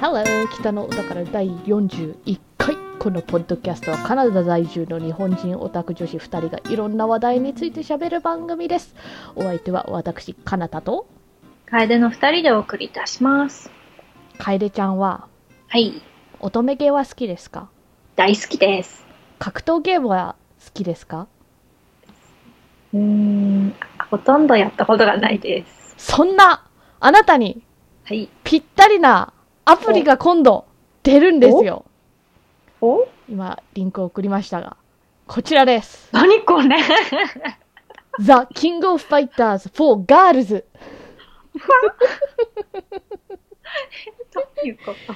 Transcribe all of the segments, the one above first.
Hello 北のお宝第41回このポッドキャストはカナダ在住の日本人オタク女子2人がいろんな話題について喋る番組ですお相手は私かなたと楓の二人でお送りいたします。楓ちゃんははい。乙女ゲーは好きですか？大好きです。格闘ゲームは好きですか？うーん、ほとんどやったことがないです。そんなあなたにはい。ぴったりなアプリが今度出るんですよ。お？今リンクを送りましたがこちらです。何これ？The King of Fighters for Girls どういうこと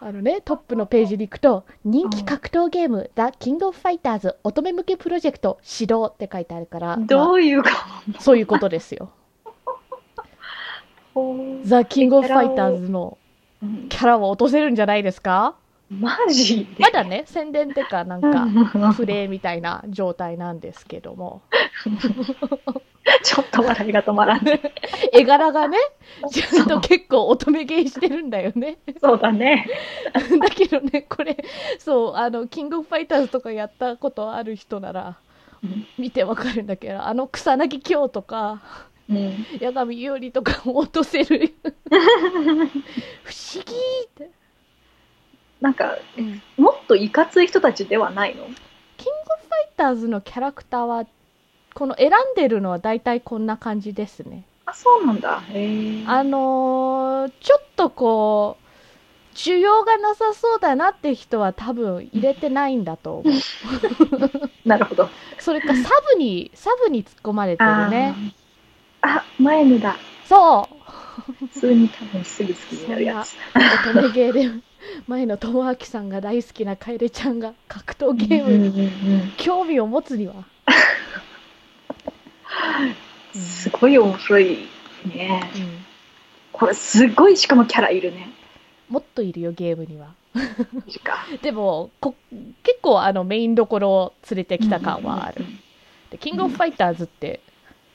あのね、トップのページに行くと、人気格闘ゲーム、The King of Fighters 乙女向けプロジェクト始動って書いてあるから、まどういうこあそういうことですよ。と The King of Fighters のうんキャラを落とせるんんじゃないですか？マジで？まだね、宣伝ってかなんか、かプレイみたいな状態なんですけども、ちょっと笑いが止まらない。絵柄がね、ちゃんと結構乙女ゲーしてるんだよね。そうだね。だけどね、これ、そう、あの、キングオブファイターズとかやったことある人なら、見てわかるんだけど、あの草薙京とか、うん。八神伊織とかを落とせる。不思議って。なんか、キングもっといかつい人たちではないの？オブファイターズのキャラクターは、この選んでるのは大体こんな感じですね。あ、そうなんだ。へえ。あのーちょっとこう、需要がなさそうだなって人は多分入れてないんだと思う。なるほど。それかサブに、サブに突っ込まれてるね。あ前のだ。そう普通に多分すぐ好きになるやつ。乙女ゲーで前野智明さんが大好きな楓ちゃんが格闘ゲームに興味を持つには、うんすごい面白いね。うんこれすごいしかもキャラいるね。もっといるよゲームには。でもこ結構あのメインどころを連れてきた感はある、でキングオブファイターズって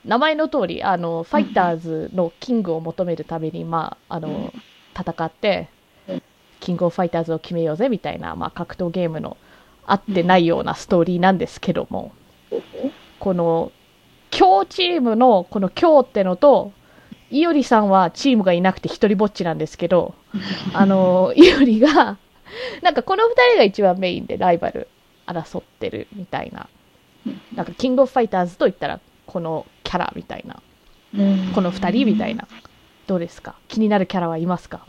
名前の通りあのファイターズのキングを求めるために、まあ、あの戦ってうん。キングオブファイターズを決めようぜみたいな、まあ、格闘ゲームの合ってないようなストーリーなんですけども、この強チームのこの強ってのといおりさんはチームがいなくて一人ぼっちなんですけど あのいおりがなんかこの二人が一番メインでライバル争ってるみたいな。なんかキングオブファイターズといったらこのキャラみたいな。うん。この二人みたいな。どうですか？気になるキャラはいますか？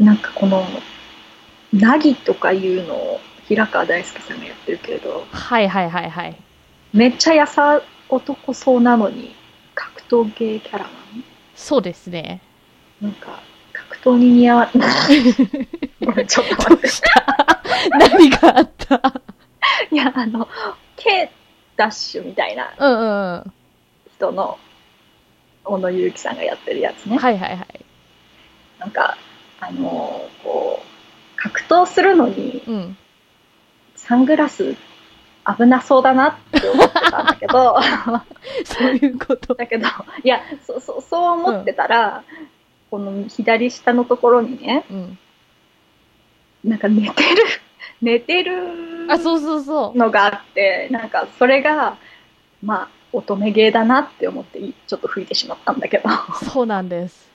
なんかこの、ナギとかいうのを平川大輔さんがやってるけれど、はいはいはいはい。めっちゃやさ男そうなのに、格闘芸キャラなのそうですね。なんか、格闘に似合わない。ちょっと待って。何があった？いや、あの、K ダッシュみたいな。うんうんうん人の、小野祐樹さんがやってるやつね。はいはいはい。なんか、あのこう、格闘するのに、うん。サングラス危なそうだなって思ってたんだけど、そういうこと。だけど、いや、そそそう思ってたら、この左下のところにね、うん。なんか寝てる、寝てるあそうそうそう。のがあって、なんかそれが、まあ、乙女芸だなって思って、ちょっと吹いてしまったんだけど。そうなんです。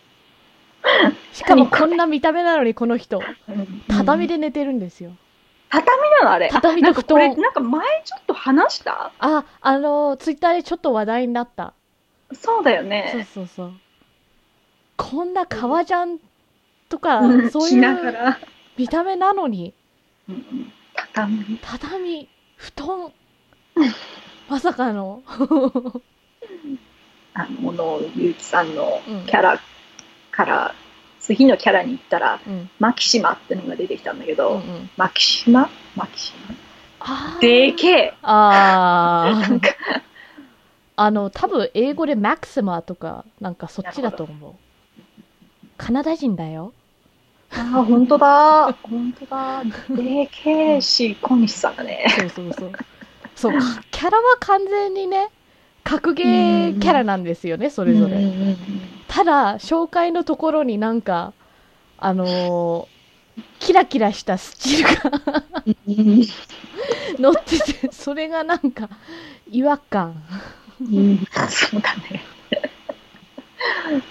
しかもこんな見た目なのにこの人、畳で。で寝てるんですよ。畳なのあれ。畳と布なん。なんか前ちょっと話した？あ、あの、ツイッターでちょっと話題になった。そうだよそうね。そうそう。こんな革ジャンとかう、んしそういう。見た目なのに、うんうん畳。畳、布団、まさかの。あの、小野祐樹さんのうんキャラから、次のキャラに行ったら、うん。マキシマってのが出てきたんだけうんど、うん。マキシマ？マキシマ？でけえあーなんか、あの、多分英語でマクシマとか、なんかそっちだと思う。カナダ人だよ。ああ、本当だ。本当だ。でけえし、小西さんがね。そうそうそう。そう、かキャラは完全にね、格ゲーキャラなんですよね、それぞれ。ただ、紹介のところになんか、あのーキラキラしたスチールがうん乗ってて、それがなんか違和感。うんそうだね。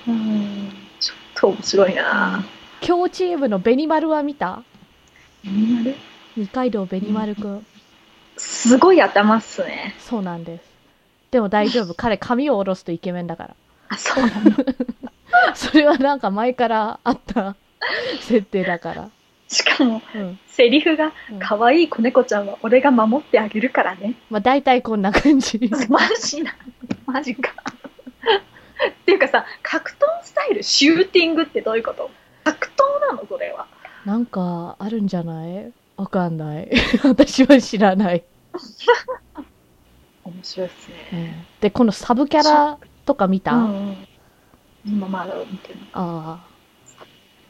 うんちょっと面白いな。強チームのベニマルは見た？何丸二階堂ベニマルくん。すごい頭っすね。そうなんです。でも大丈夫。彼髪を下ろすとイケメンだから。あ、そうなの？それはなんか前からあった設定だから。しかも、うん。セリフがうん、可愛い子猫ちゃんは俺が守ってあげるからね。まあ大体こんな感じ。マジな、マジか。っていうかさ、格闘スタイル、シューティングってどういうこと？格闘なの？それは。なんかあるんじゃない？わかんない。私は知らない。面白いっすね。で、このサブキャラとか見た、うんうん今まだ見てる。ああ。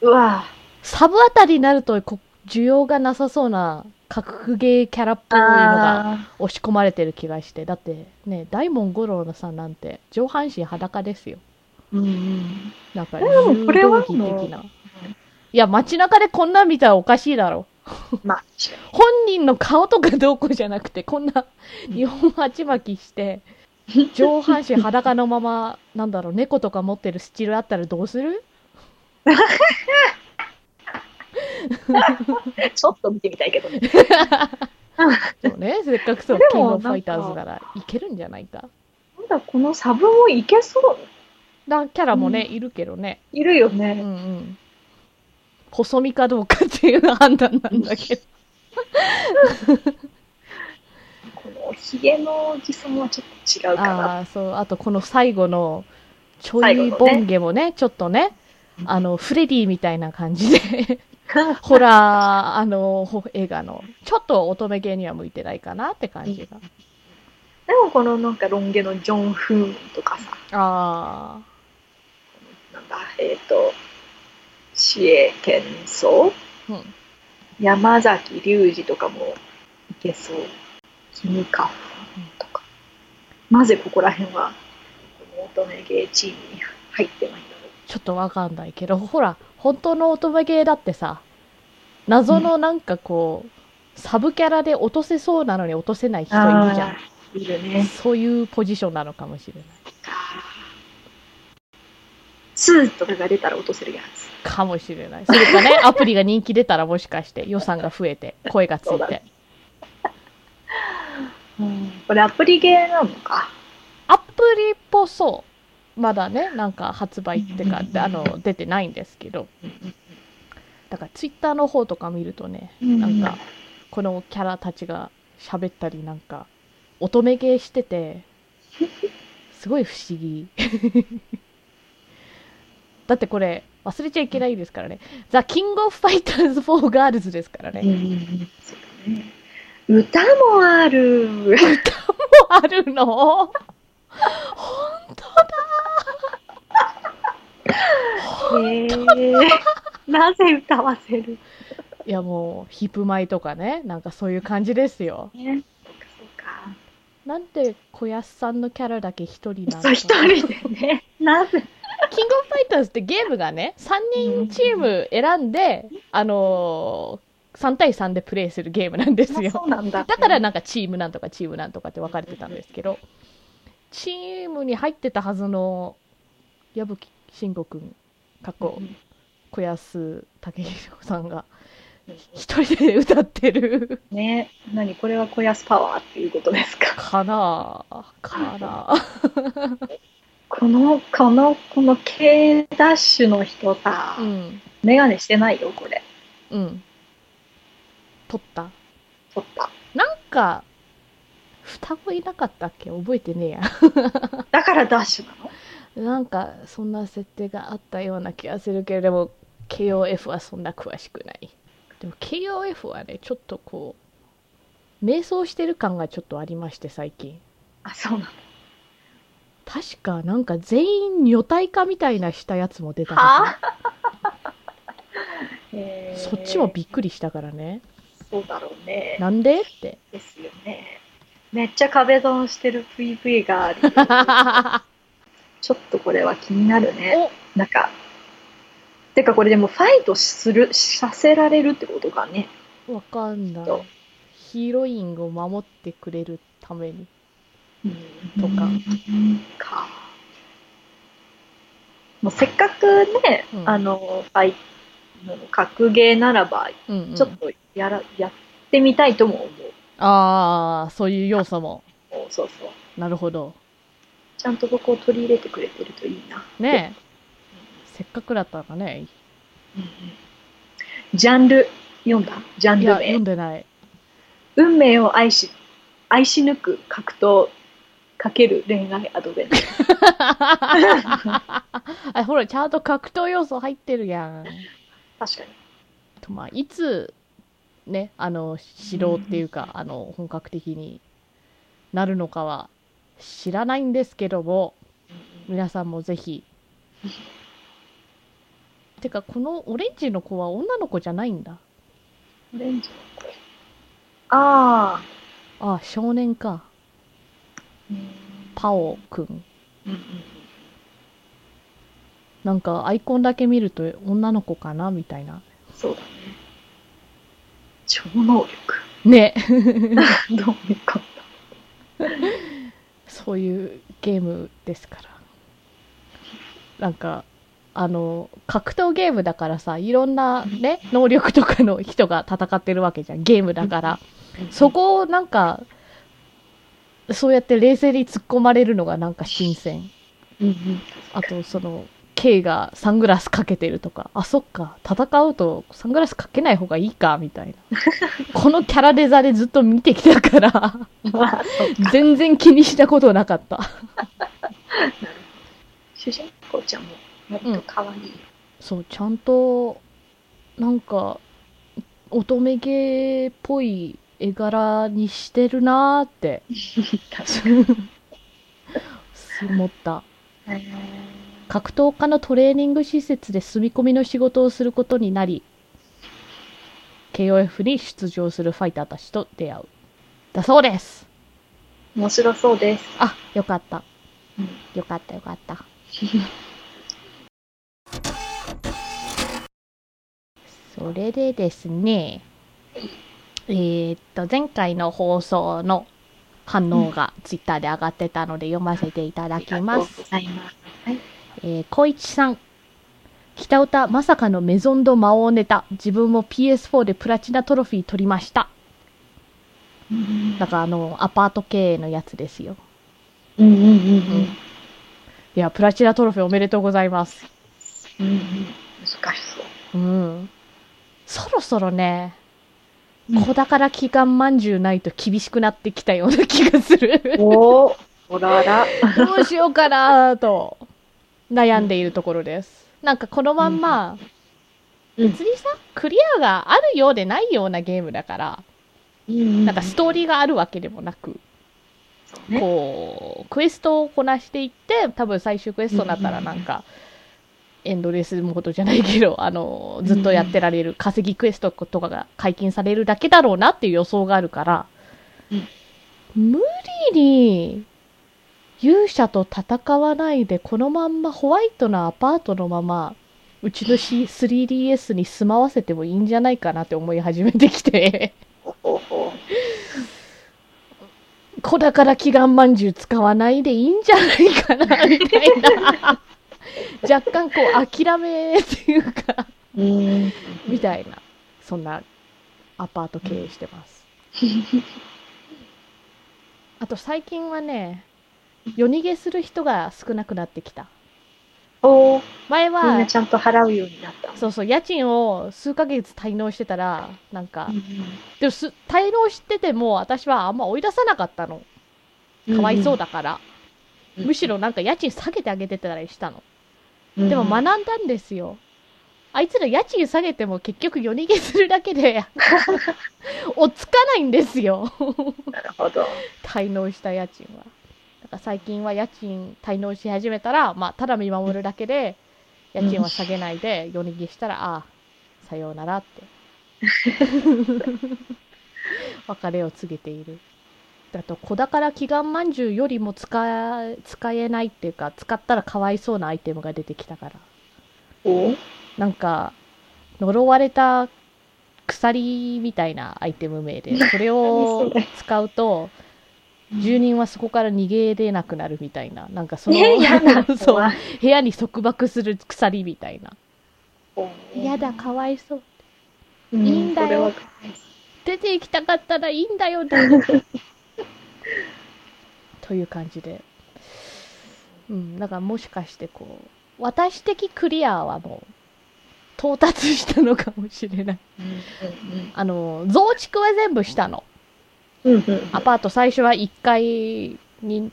うわサブあたりになるとこ需要がなさそうな格ゲーキャラっぽいのがあ押し込まれてる気がして。だってね、大門五郎のさんなんて上半身裸ですよ。ーうんうん。なんかでもこれは柔道着的な。いや、街中でこんなん見たらおかしいだろ。まあ、本人の顔とかどうこうじゃなくて、こんな日本鉢巻きして、上半身裸のまま、なんだろう、猫とか持ってるスチールあったらどうする？ちょっと見てみたいけどね。そうね、せっかくそう、でキングオファイターズならいけるんじゃないか。なんだ、このサブもいけそう。なキャラもね、ういるけどね。いるようんうね。ん。細身かどうかっていう判断なんだけど。このヒゲのおじさんはちょっと違うかな。ああ、そう、あとこの最後の、ちょいボンゲもね、ちょっとね、あの、フレディみたいな感じで、ホラー、あの、ほ映画の、ちょっと乙女芸には向いてないかなって感じが。でもこのなんかロン毛のジョン・フーンとかさ、あなんだ、えっ、と、シエ・ケンソあ、うん。山崎隆二とかもいけそう。キム・カフンとか。なぜここら辺は、乙女芸チームに入ってないんだろちょっとわかんないけど、ほら、本当の乙女芸だってさ、謎のなんかこう、サブキャラで落とせそうなのに落とせない人いるじゃん。いるね。そういうポジションなのかもしれない。2とかが出たら落とせるやつ。かもしれない。それかね、アプリが人気出たらもしかして予算が増えて、声がついてそうだね。これアプリゲーなのか？アプリっぽそう。まだね、なんか発売ってか、うんあの、出てないんですけど。だからツイッターの方とか見るとね、うんなんか、このキャラたちが喋ったりなんか、乙女ゲーしてて、すごい不思議。だってこれ、忘れちゃいけないですからね。 The King of Fighters for Girls ですからね。そうだね。歌もある。あるの？本当へえ。なぜ歌わせる？いやもう、ヒップマイとかね、なんかそういう感じですよ。ね。そうか。なんで小安さんのキャラだけ一人なのそう、一人でね。なぜ？キングオブファイターズってゲームがね、3人チーム選んで、あのー、3対3でプレイするゲームなんですあよ。そうなんだ。だからなんかチームなんとかチームなんとかって分かれてたんですけど、チームに入ってたはずの矢吹慎吾くん、過去、うん小安武宏さんが一人で歌ってるね。何これは小安パワーっていうことですか。かなあかなあ この、この、この K ダッシュの人さ、うん。メガネしてないよ、これ。うん。撮った？撮った。なんか、双子いなかったっけ？覚えてねえや。だからダッシュなの？なんか、そんな設定があったような気がするけれども、KOF はそんな詳しくない。でも KOF はね、ちょっとこう、迷走してる感がちょっとありまして、最近。あ、そうなの。確か、なんか全員女体化みたいなしたやつも出たは。そっちもびっくりしたからね。そうだろうね。なんで？って。ですよね。めっちゃ壁ドンしてる PV がある。ちょっとこれは気になるね。おなんか、てかこれでもファイトするさせられるってことかねわかんない。ヒロインを守ってくれるために。とかかもうせっかくね、うんあのファイもう格ゲーならばうん、うん。ちょっとやら、やってみたいとも思うああ、そういう要素も。そうそうなるほど。ちゃんとここを取り入れてくれてるといいなねえ。せっかくだったらね。うんうんジャンル読んだ？ジャンル名読んでない。運命を愛し愛し抜く格闘かける恋愛アドベンチャー あ、ほら、ちゃんと格闘要素入ってるやん。確かにとまあ、いつ、ね、あの、指導っていうか、あの、本格的になるのかは知らないんですけども、皆さんもぜひ。てか、このオレンジの子は女の子じゃないんだ。オレンジの声あああ、少年か。パオくん。なんか、アイコンだけ見ると女の子かなみたいな。そうだね超能力ね。どういうことそういうゲームですから。なんか、あの、格闘ゲームだからさ、いろんなね、能力とかの人が戦ってるわけじゃん。ゲームだから。そこをなんか、そうやって冷静に突っ込まれるのがなんか新鮮。うんうん。あと、その、K がサングラスかけてるとか、あ、そっか、戦うとサングラスかけない方がいいか、みたいな。このキャラデザでずっと見てきたから、全然気にしたことなかった。主人公ちゃんももっと可愛いよ、そう、ちゃんと、なんか、乙女ゲーっぽい絵柄にしてるなーって、確かに思った。格闘家のトレーニング施設で住み込みの仕事をすることになり、KOF に出場するファイターたちと出会う。だそうです。面白そうです、あ、よかった。うんよかったよかった。それでですね、えーっと、前回の放送の反応がツイッターで上がってたので読ませていただきありがとうます。ございますはいえー、小一さん。北歌まさかのメゾンド魔王ネタ。自分も PS4 でプラチナトロフィー取りました。だからあの、アパート経営のやつですよ。うんうんうんうんいや、プラチナトロフィーおめでとうございます。うんうん難しそううん。そろそろね、うん子宝祈願まんじゅうないと厳しくなってきたような気がする。おおおらら。どうしようかなと悩んでいるところです。なんかこのまんま、うん。別にさ、クリアがあるようでないようなゲームだから、なんかストーリーがあるわけでもなく、ね。こう、クエストをこなしていって、多分最終クエストになったらうんなんか、エンドレスモードじゃないけど、あの、ずっとやってられる稼ぎクエストとかが解禁されるだけだろうなっていう予想があるから、無理に勇者と戦わないで、このまんまホワイトなアパートのまま、うちの C- 3DS に住まわせてもいいんじゃないかなって思い始めてきて、ほほほ子宝祈願まんじゅう使わないでいいんじゃないかな、みたいな。若干こう諦めっていうか、うんみたいな、そんなアパート経営してます。あと最近はね、夜逃げする人が少なくなってきた。おー前みんなは、ちゃんと払うようになったそうそう、家賃を数ヶ月滞納してたら、なんかう、んでもす滞納してても私はあんま追い出さなかったの。うんかわいそうだから。うんむしろなんか家賃下げてあげてたりしたの。うんでも学んだんですよ。あいつら家賃下げても結局夜逃げするだけで、追っつかないんですよ。なるほど滞納した家賃は。だから最近は家賃滞納し始めたら、まあ、ただ見守るだけで、家賃は下げないで、夜逃げしたら、ああ、さようならって。別れを告げている。だと、子宝祈願まんじゅうよりも使え、使えないっていうか、使ったらかわいそうなアイテムが出てきたから。お？なんか、呪われた鎖みたいなアイテム名で、それを使うと、住人はそこから逃げれなくなるみたいな、なんかその、そう、部屋に束縛する鎖みたいな。うんやだ、かわいそう。うんいいんだよ。出て行きたかったらいいんだよ、という感じで。うん、だからもしかしてこう、私的クリアはもう、到達したのかもしれない。うんあの、増築は全部したの。うんうんうんアパート最初は1階に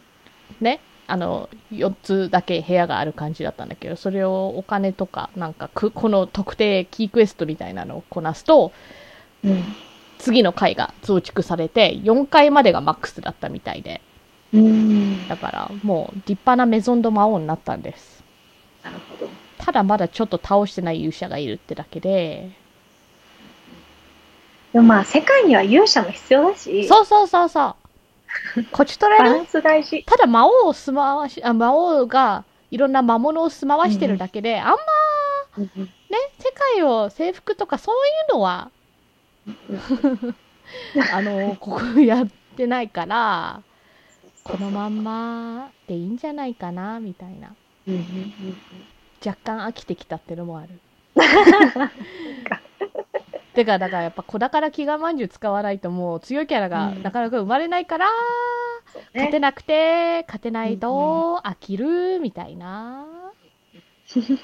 ね、あの、4つだけ部屋がある感じだったんだけど、それをお金とか、なんかく、この特定キークエストみたいなのをこなすと、うん次の階が増築されて、4階までがマックスだったみたいで、うん。だからもう立派なメゾンド魔王になったんです。なるほど。ただまだちょっと倒してない勇者がいるってだけで、でもまあ世界には勇者も必要だし。そうそうそうそう。こちとらねバランス大事。ただ魔王を住まわし、あ魔王がいろんな魔物を住まわしてるだけで、あんまね、世界を征服とかそういうのは、あの、ここやってないから、このまんまでいいんじゃないかな、みたいな。若干飽きてきたってのもある。てか、だからやっぱ子宝祈願まんじゅう使わないともう強いキャラがうんなかなか生まれないから、そう勝てねなくて、勝てないと飽きる、みたいな。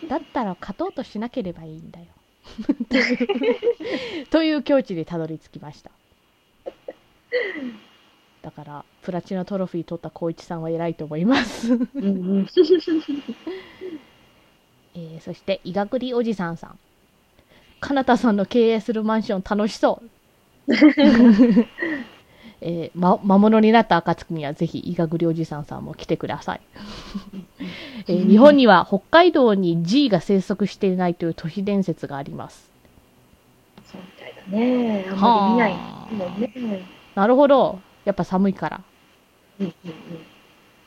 だったら勝とうとしなければいいんだよ。という境地にたどり着きました。だから、プラチナトロフィー取った光一さんは偉いと思います。えーそして、いがぐりおじさんさん。かなたさんの経営するマンション楽しそう。えーま、魔物になった暁にはぜひ、いがぐりおじさんさんも来てください。えー日本には北海道に G が生息していないという都市伝説があります。そうみたいだねあんまり見ないはあもんねなるほど。やっぱ寒いから。うんうん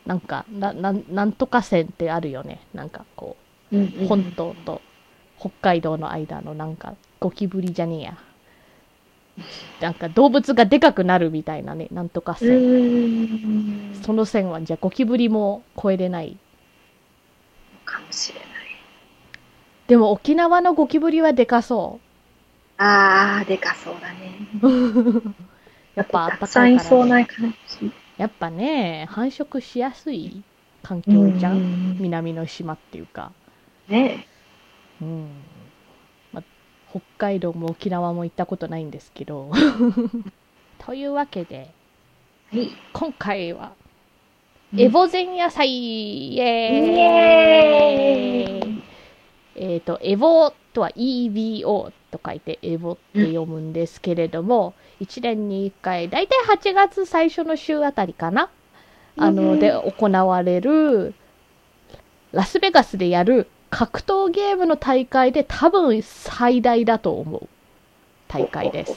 なんか、な、なんなんとか線ってあるよね。なんかこうんうんう、本島と北海道の間のなんか、ゴキブリじゃねえや。なんか動物がでかくなるみたいなね、なんとかう線。んその線は、じゃあゴキブリも越えれない。かもしれないでも沖縄のゴキブリはでかそあーでかそうだねう。やっぱあったかいから、ね。やっぱね、繁殖しやすい環境じゃん。南の島っていうか。ねうん。ま、北海道も沖縄も行ったことないんですけど。というわけで、はい。今回は、うん。エボ前夜祭。イエーイ。えっ、と、エボとは EVO と書いてエボって読むんですけれども、1年に1回、だいたい8月最初の週あたりかな？あの、うん。で行われる、ラスベガスでやる格闘ゲームの大会で多分最大だと思う大会です。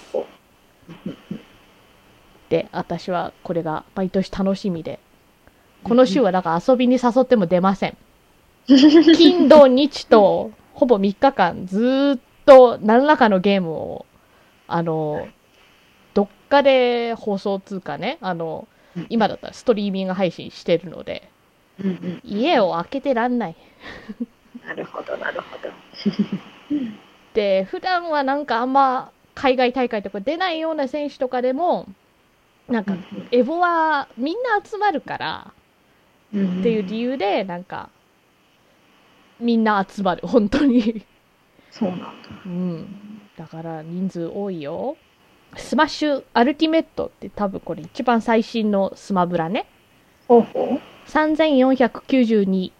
で、私はこれが毎年楽しみで、この週はだから遊びに誘っても出ません。金土日とほぼ3日間ずーっと何らかのゲームを、あの、どっかで放送通かね、あの、今だったらストリーミング配信してるので、家を開けてらんない。なるほどなるほどで、普段はなんかあんま海外大会とか出ないような選手とかでも、なんか、 EVO はみんな集まるから、っていう理由で、なんか、みんな集まる、本当に。そうなんだうん。だから人数多いよ。 Smash Ultimate って多分これ一番最新のスマブラね。ほうほう3492。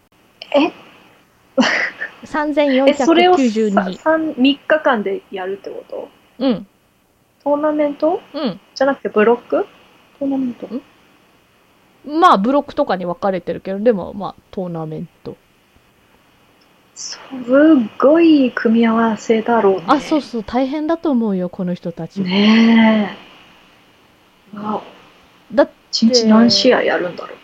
え？えそれをさ3492。三3日間でやるってこと？うん。トーナメント？うん。じゃなくてブロック？トーナメント？まあ、ブロックとかに分かれてるけど、でも、まあ、トーナメント。すごい組み合わせだろうねあ、そうそう、大変だと思うよ、この人たち。ねえわおだ一日何試合やるんだろう？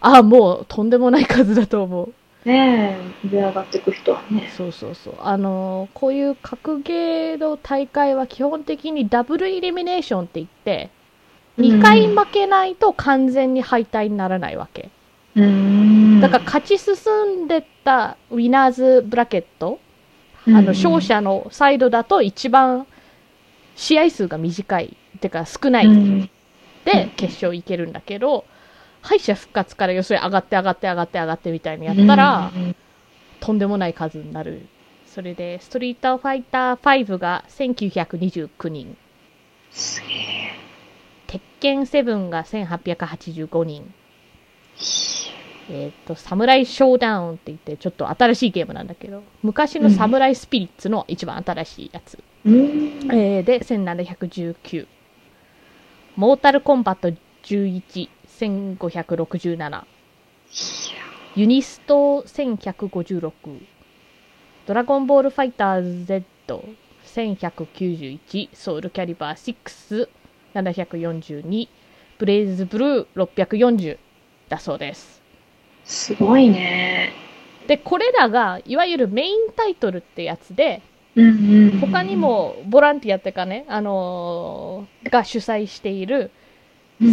あ、もう、とんでもない数だと思う。ねえ、上上がっていく人はね。そうそうそう。あのーこういう格ゲーの大会は基本的にダブルイリミネーションって言って、2回負けないと完全に敗退にならないわけ。うーん。だから勝ち進んでったウィナーズブラケット、うんあの勝者のサイドだと一番試合数が短い、てか少ないうんで決勝行けるんだけど、敗者復活から要するに上がって上がって上がって上がってみたいにやったら、うんとんでもない数になる。それで、ストリートファイター5が1929人、すげえ。鉄拳7が1885人、えっ、と、サムライショーダウンって言って、ちょっと新しいゲームなんだけど、昔のサムライスピリッツの一番新しいやつ。うん。えーで、1719。モータルコンバット11、1567。ユニスト1156。ドラゴンボールファイターズ Z、1191。ソウルキャリバー6、742。ブレイズブルー640だそうです。すごいね。で、これらが、いわゆるメインタイトルってやつで。他に、もボランティアっていうかね、あのーが主催している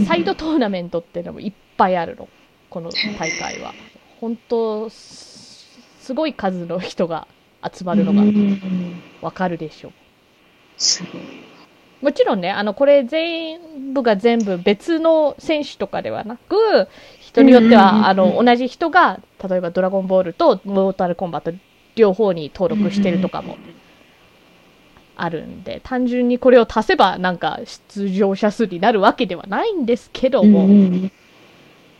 サイドトーナメントっていうのもいっぱいあるの、この大会は。本当、すすごい数の人が集まるのがうんわかるでしょ。う。もちろんね、あの、これ全部が全部別の選手とかではなく、人によっては、あの、同じ人が、例えばドラゴンボールとモータルコンバット両方に登録してるとかもあるんで、単純にこれを足せばなんか出場者数になるわけではないんですけども、うん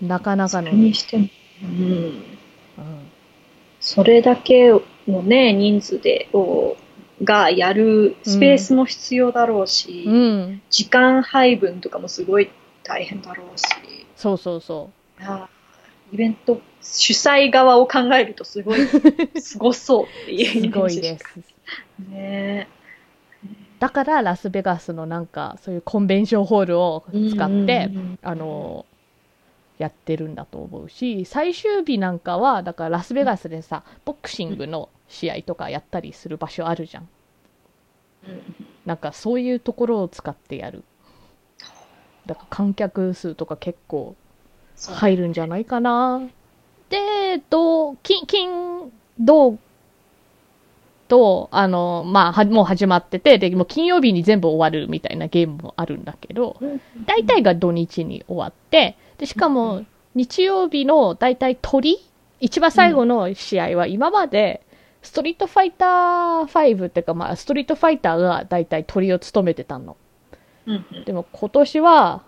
うん。なかなそれかのね、にしても、うん、うん。それだけのね、人数で、をがやるスペースも必要だろうし、うん、時間配分とかもすごい大変だろうし、そうそうそあーイベント主催側を考えるとすごい、すごそうってう。いうすごいです。ね。だからラスベガスのなんか、そういうコンベンションホールを使って、あの、やってるんだと思うし、最終日なんかは、だからラスベガスでさ、ボクシングの試合とかやったりする場所あるじゃん。うんなんかそういうところを使ってやる。だから観客数とか結構入るんじゃないかな。で、どう、金、金、銅と、あの、まあ、はもう始まってて、で、もう金曜日に全部終わるみたいなゲームもあるんだけど、うん大体が土日に終わって、で、しかうも、日曜日の大体鳥？一番最後の試合は今まで、ストリートファイター5っていうか、まあ、ストリートファイターが大体鳥を務めてたの。でも今年は、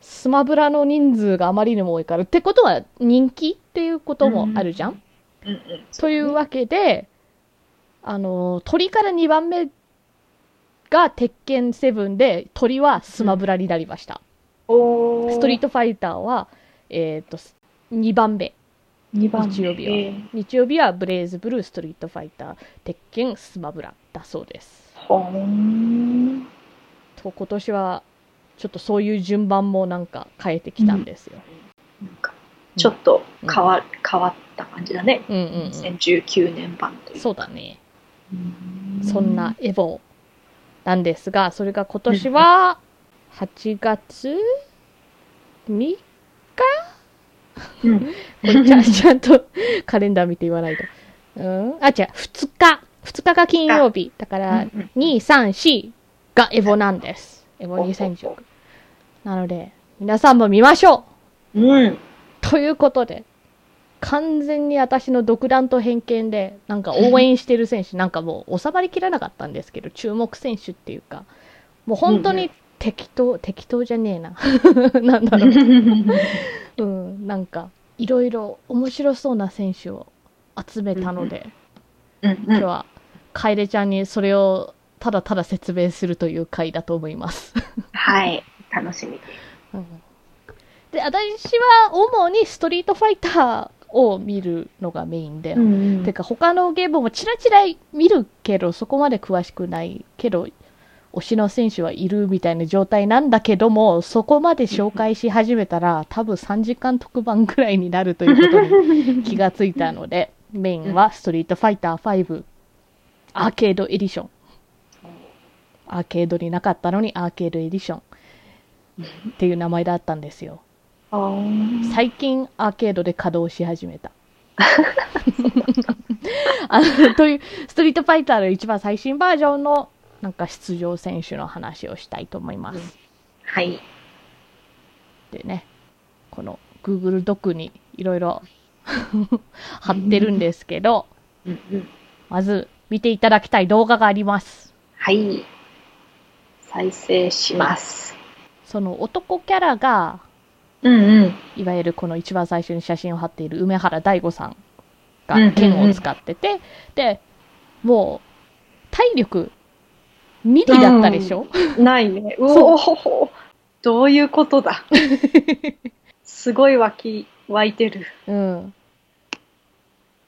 スマブラの人数があまりにも多いから、ってことは人気っていうこともあるじゃん？というわけで、あの、鳥から2番目が鉄拳7で、鳥はスマブラになりました。おストリートファイターは、えっ、と、2番目。2番日曜日はえー日曜日はブレイズブルー、ストリートファイター、鉄拳、スマブラだそうです。と、今年は、ちょっとそういう順番もなんか変えてきたんですよ。なんかちょっと変わ,、変わった感じだね。うんうん、うん。2019年版というそうだね。うんそんなエボなんですが、それが今年は8月3日？うんこれちゃんちゃんとカレンダー見て言わないと。うん？あ、違う、2日。2日が金曜日。だから、うんうん2、3、4がエボなんです。エボほうほう2019。なので、皆さんも見ましょううん。ということで、完全に私の独断と偏見で、なんか応援してる選手、なんかもう収まりきらなかったんですけど、注目選手っていうか、もう本当に適当、適当じゃねえな。なんだろう。うん、なんか、いろいろ面白そうな選手を集めたので、うん今日は、楓ちゃんにそれをただただ説明するという回だと思います。はい。楽しみです。うんで、私は主にストリートファイターを見るのがメインで、んてか他のゲームもチラチラ見るけど、そこまで詳しくないけど、推しの選手はいるみたいな状態なんだけども、そこまで紹介し始めたら、多分3時間特番ぐらいになるということに気がついたので、メインはストリートファイター5、アーケードエディション。アーケードになかったのにアーケードエディションっていう名前だったんですよ。最近アーケードで稼働し始めた。あのというストリートファイターの一番最新バージョンのなんか出場選手の話をしたいと思います。はい。でね、この Google ドクにいろいろ 貼ってるんですけど、うんうん。まず見ていただきたい動画があります。はい。再生します。その男キャラが、うんうん。いわゆるこの一番最初に写真を貼っている梅原大吾さんうんうんがうん剣を使ってて、で、もう、体力、ミリだったでしょ、ないね。うおーどういうことだ？すごい湧き、湧いてる。うん。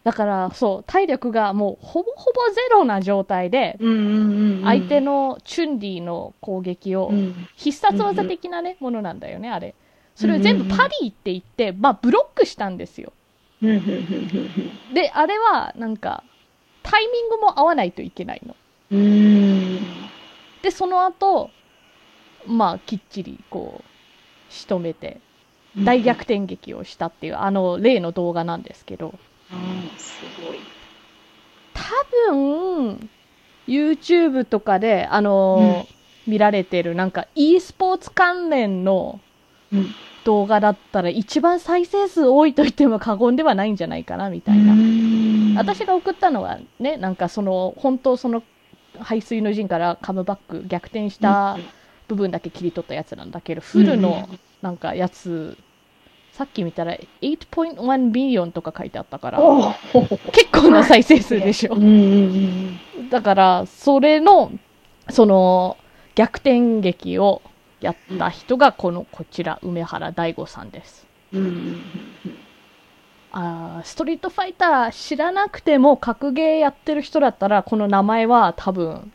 だから、そう、体力がもうほぼほぼゼロな状態で、うんうんうんうん。相手のチュンディの攻撃をうん。必殺技的なね、ものなんだよね、あれ。それを全部パリーって言って、まあ、ブロックしたんですよ。うんうんうんうんで、あれは、なんか、タイミングも合わないといけないの。で、その後、まあ、きっちり、こう、仕留めて、大逆転劇をしたっていう、あの、例の動画なんですけど、うん、すごい。多分、YouTube とかで、あのー見られてる、なんか、e スポーツ関連のうん。動画だったら、一番再生数多いと言っても過言ではないんじゃないかな、みたいな。な私が送ったのはね、なんかその、本当その、排水の陣からカムバック、逆転した部分だけ切り取ったやつなんだけど、フルのなんかやつ、さっき見たら8.1ビリオンとか書いてあったから、結構な再生数でしょ。だから、それの、その、逆転劇をやった人が、この、こちら、梅原大吾さんです。うん。あーストリートファイター知らなくても格ゲーやってる人だったらこの名前は多分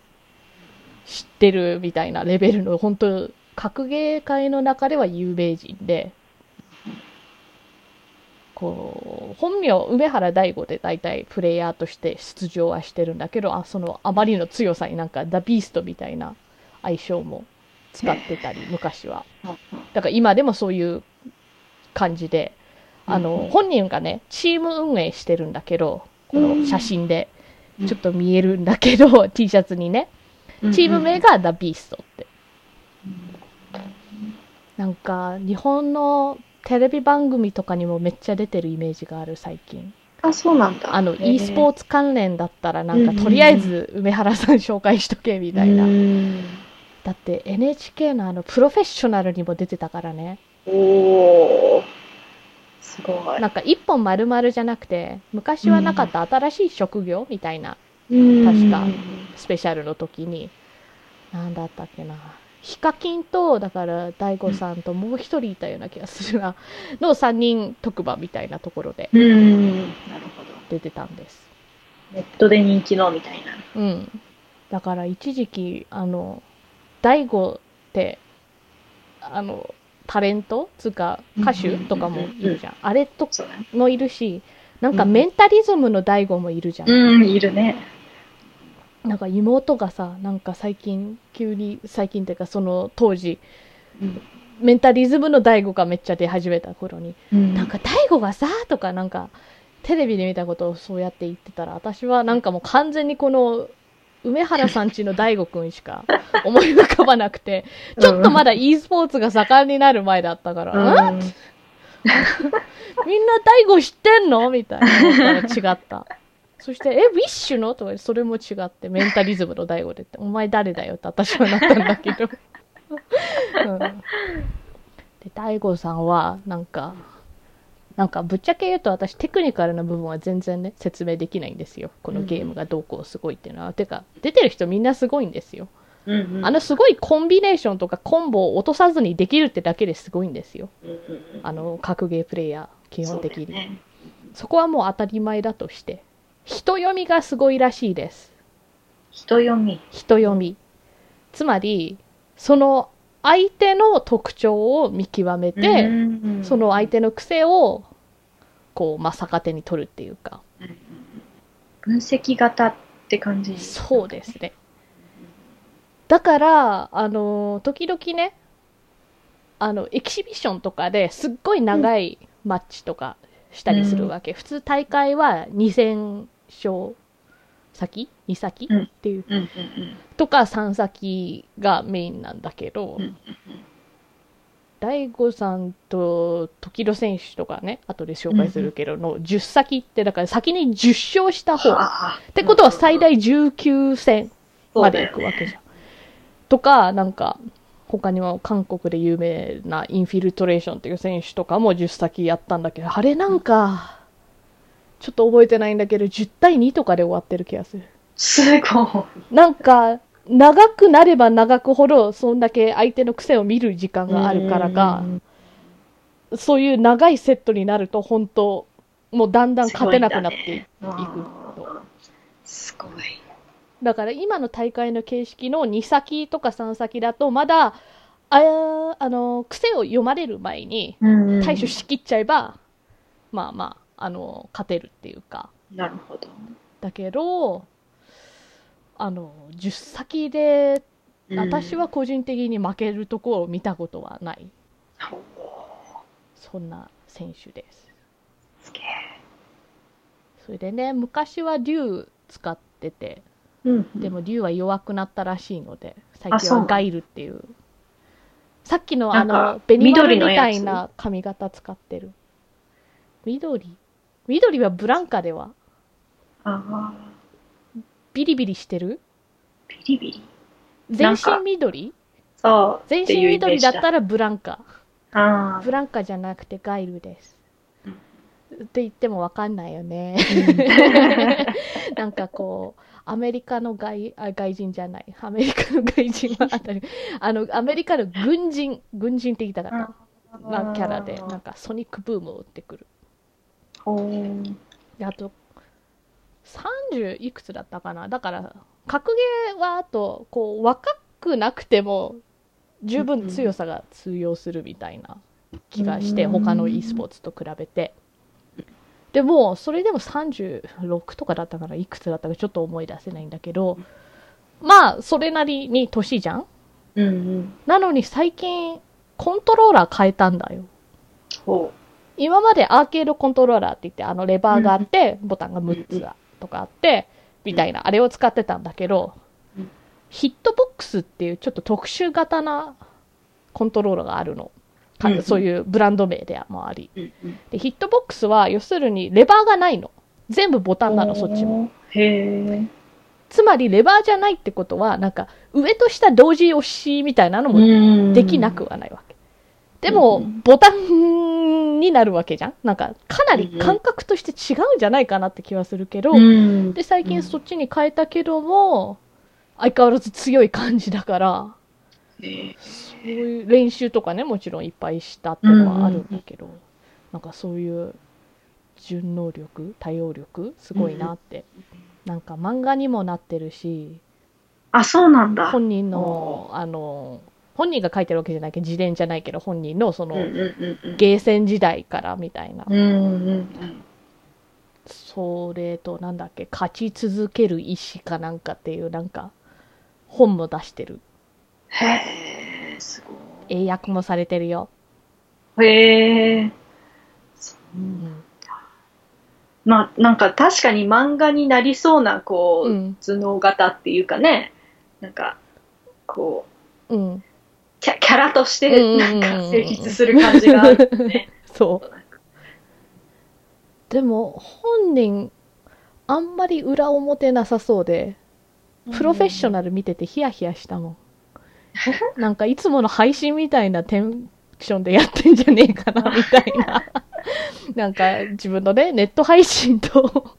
知ってるみたいなレベルの本当格ゲー界の中では有名人でこう本名梅原大吾で大体プレイヤーとして出場はしてるんだけどあそのあまりの強さになんかダ・ビーストみたいな愛称も使ってたり昔は。だから今でもそういう感じで、あうん。の、本人がね、チーム運営してるんだけど、この写真でうん。ちょっと見えるんだけど、T シャツにね、うんチーム名が The Beast って。なんか、日本のテレビ番組とかにもめっちゃ出てるイメージがある、最近。あ、そうなんだ。あの、e スポーツツ関連だったら、なんか、うんとりあえず梅原さん紹介しとけ、みたいな。だって NHK のあの、プロフェッショナルにも出てたからね。おー。すごい。なんか一本丸々じゃなくて、昔はなかった新しい職業みたいなうん確かスペシャルの時に、なんだったっけな。ヒカキンと、だから大悟さんともう一人いたような気がするな。の3人特番みたいなところでうん。なるほど。出てたんです。ネットで人気のみたいな。うん。だから一時期、あの、大悟って、あの、タレント？つうか歌手？とかもいるじゃん。あれと。もいるし、なんかうんメンタリズムの大悟もいるじゃん。うん、いるね。なんか妹がさ、なんか最近、急に、最近っていうかその当時、うんメンタリズムの大悟がめっちゃ出始めた頃に、うんなんか大悟がさ、とかなんか、テレビで見たことをそうやって言ってたら、私はなんかもう完全にこの、梅原さんちの大悟くんしか思い浮かばなくて、ちょっとまだ e スポーツが盛んになる前だったから、ん。うん？みんな大悟知ってんの？みたいな違った。そして、え、ウィッシュの？とか、それも違って、メンタリズムの大悟でって、お前誰だよって私はなったんだけど。うん、で、大悟さんは、なんか、なんか、ぶっちゃけ言うと私、テクニカルな部分は全然ね、説明できないんですよ。このゲームがどうこうすごいっていうのは。てか、出てる人みんなすごいんですよ。うんうんあのすごいコンビネーションとかコンボを落とさずにできるってだけですごいんですよ。うんうんうんあの、格ゲープレイヤー、基本的に。そねそこはもう当たり前だとして。人読みがすごいらしいです。人読み。人読み。つまり、その相手の特徴を見極めて、その相手の癖を、こう、まあ、逆手に取るっていうか。うんうん分析型って感じ。そうですね。だから、あの、時々ね、あの、エキシビションとかですっごい長いマッチとかしたりするわけ。普通大会は2000勝先 ?2 先、うんっていう。うんうんとか3先がメインなんだけど、うんうん大悟さんと時戸選手とかね、後で紹介するけどの10先って、だから先に10勝した方。っってことは最大19戦まで行くわけじゃん。とか、なんか、他にも韓国で有名なインフィルトレーションっていう選手とかも10先やったんだけど、あれなんか、ちょっと覚えてないんだけど、10対2とかで終わってる気がする。すごい。なんか、長くなれば長くほど、そんだけ相手の癖を見る時間があるからかう、んそういう長いセットになると、本当もうだんだん勝てなくなっていく。とすごい。だから今の大会の形式の2先とか3先だと、まだ、あーあの、癖を読まれる前に対処しきっちゃえば、まあまあ、あの、勝てるっていうか。なるほど。だけど、あの、10先で、私は個人的に負けるところを見たことはない。ほうそんな選手です。すげえ。それでね、昔は竜使ってて、うんでも竜は弱くなったらしいので、最近はガイルっていう。さっきのあの、ベニマルみたいな髪型使ってる。緑？緑はブランカでは？ああ、ビリビリしてる？ビリビリ？全身緑？そう。全身緑だったらブランカ。ら。あブランカじゃなくてガイルです。うんって言ってもわかんないよね。あ。なんかこう、アメリカの外あ外人じゃない。アメリカの外人はあたり、あの、アメリカの軍人、軍人って言いたかった。なキャラで、なんかソニックブームを打ってくる。であと、30いくつだったかな？だから、格ゲーはあと、こう、若くなくても、十分強さが通用するみたいな気がして、うん他の e スポーツと比べて。でも、それでも36とかだったから、いくつだったかちょっと思い出せないんだけど、まあ、それなりに年じゃん？うんうん。なのに最近、コントローラー変えたんだよ。ほ今までアーケードコントローラーって言って、あのレバーがあって、ボタンが6つとかあって、みたいな、あれを使ってたんだけどうん、ヒットボックスっていうちょっと特殊型なコントローラーがあるの。そういうブランド名でもあり。で、ヒットボックスは、要するにレバーがないの。全部ボタンなの、そっちも。。へえ。つまり、レバーじゃないってことは、なんか、上と下同時押しみたいなのももできなくはないわけ。でも、うんボタンになるわけじゃん？なんか、かなり感覚として違うんじゃないかなって気はするけど、うん。で、最近そっちに変えたけども、相変わらず強い感じだから、そういう練習とかね、もちろんいっぱいしたってのはあるんだけど、なんかそういう順応力、対応力、すごいなって。なんか漫画にもなってるし、あ、そうなんだ。本人の、あの、本人が書いてるわけじゃないけど、自伝じゃないけど、本人のその、うんうんうんうん。ゲーセン時代からみたいな。うんうんうん。それと、なんだっけ、勝ち続ける意志かなんかっていう、なんか、本も出してる。へえ、すご英訳もされてるよ。い。へえ。そううん。まあ、なんか確かに漫画になりそうな、こう、うん頭脳型っていうかね、なんか、こう、うん。キャキャラとして、なんか成立する感じがあるよね。そう。でも、本人、あんまり裏表なさそうで、プロフェッショナル見ててヒヤヒヤしたもん。なんかいつもの配信みたいなテンションでやってんじゃねえかな、みたいな。なんか自分のね、ネット配信と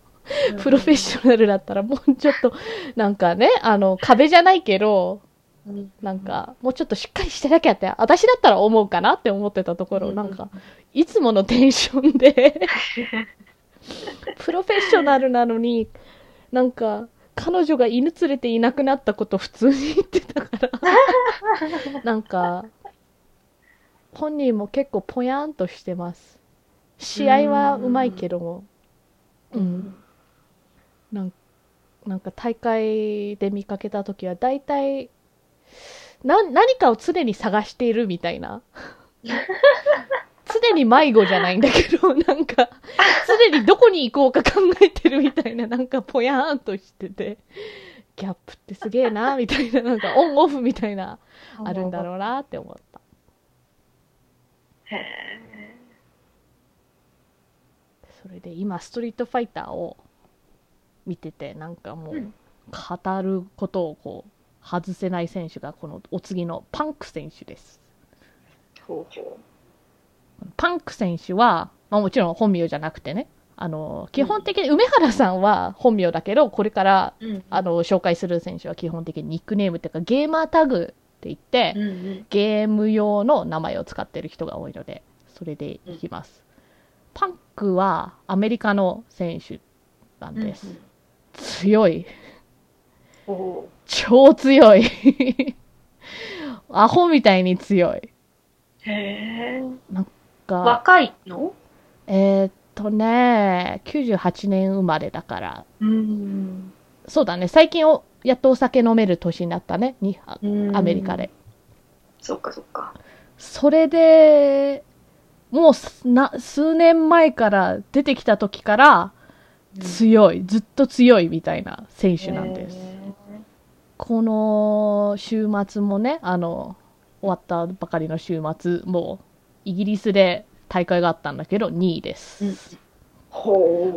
プロフェッショナルだったらもうちょっと、なんかね、あの、壁じゃないけど、うんなんか、もうちょっとしっかりしてなきゃって、私だったら思うかなって思ってたところ、なんか、いつものテンションで、プロフェッショナルなのに、なんか、彼女が犬連れていなくなったこと普通に言ってたから、なんか、本人も結構ぽやんとしてます。試合はうまいけども、うん。なんなんか大会で見かけた時は大体な何かを常に探しているみたいな。常に迷子じゃないんだけど なんか常にどこに行こうか考えてるみたいななんかぽやーんとしてて。ギャップってすげえなみたいな なんかオンオフみたいなあるんだろうなって思った。へえ。それで今ストリートファイターを見ててなんかもう語ることをこう外せない選手がこのお次のパンク選手ですほうほパンク選手は、まあ、もちろん本名じゃなくてねあの基本的に梅原さんは本名だけどこれからう。うん。あの紹介する選手は基本的にニックネームっていうかゲーマータグって言って、うんうん。ゲーム用の名前を使ってる人が多いのでそれでいきます、パンクはアメリカの選手なんです、うんうん強いお超強いアホみたいに強いへえ。が若いの？えーっとね98年生まれだからうん。そうだね最近おやっとお酒飲める年になったねにアメリカで。そっかそっか。それでもうすな数年前から出てきた時から強い、ずっと強いみたいな選手なんです。へこの週末もね、あの、終わったばかりの週末、もうイギリスで大会があったんだけど、2位です。ー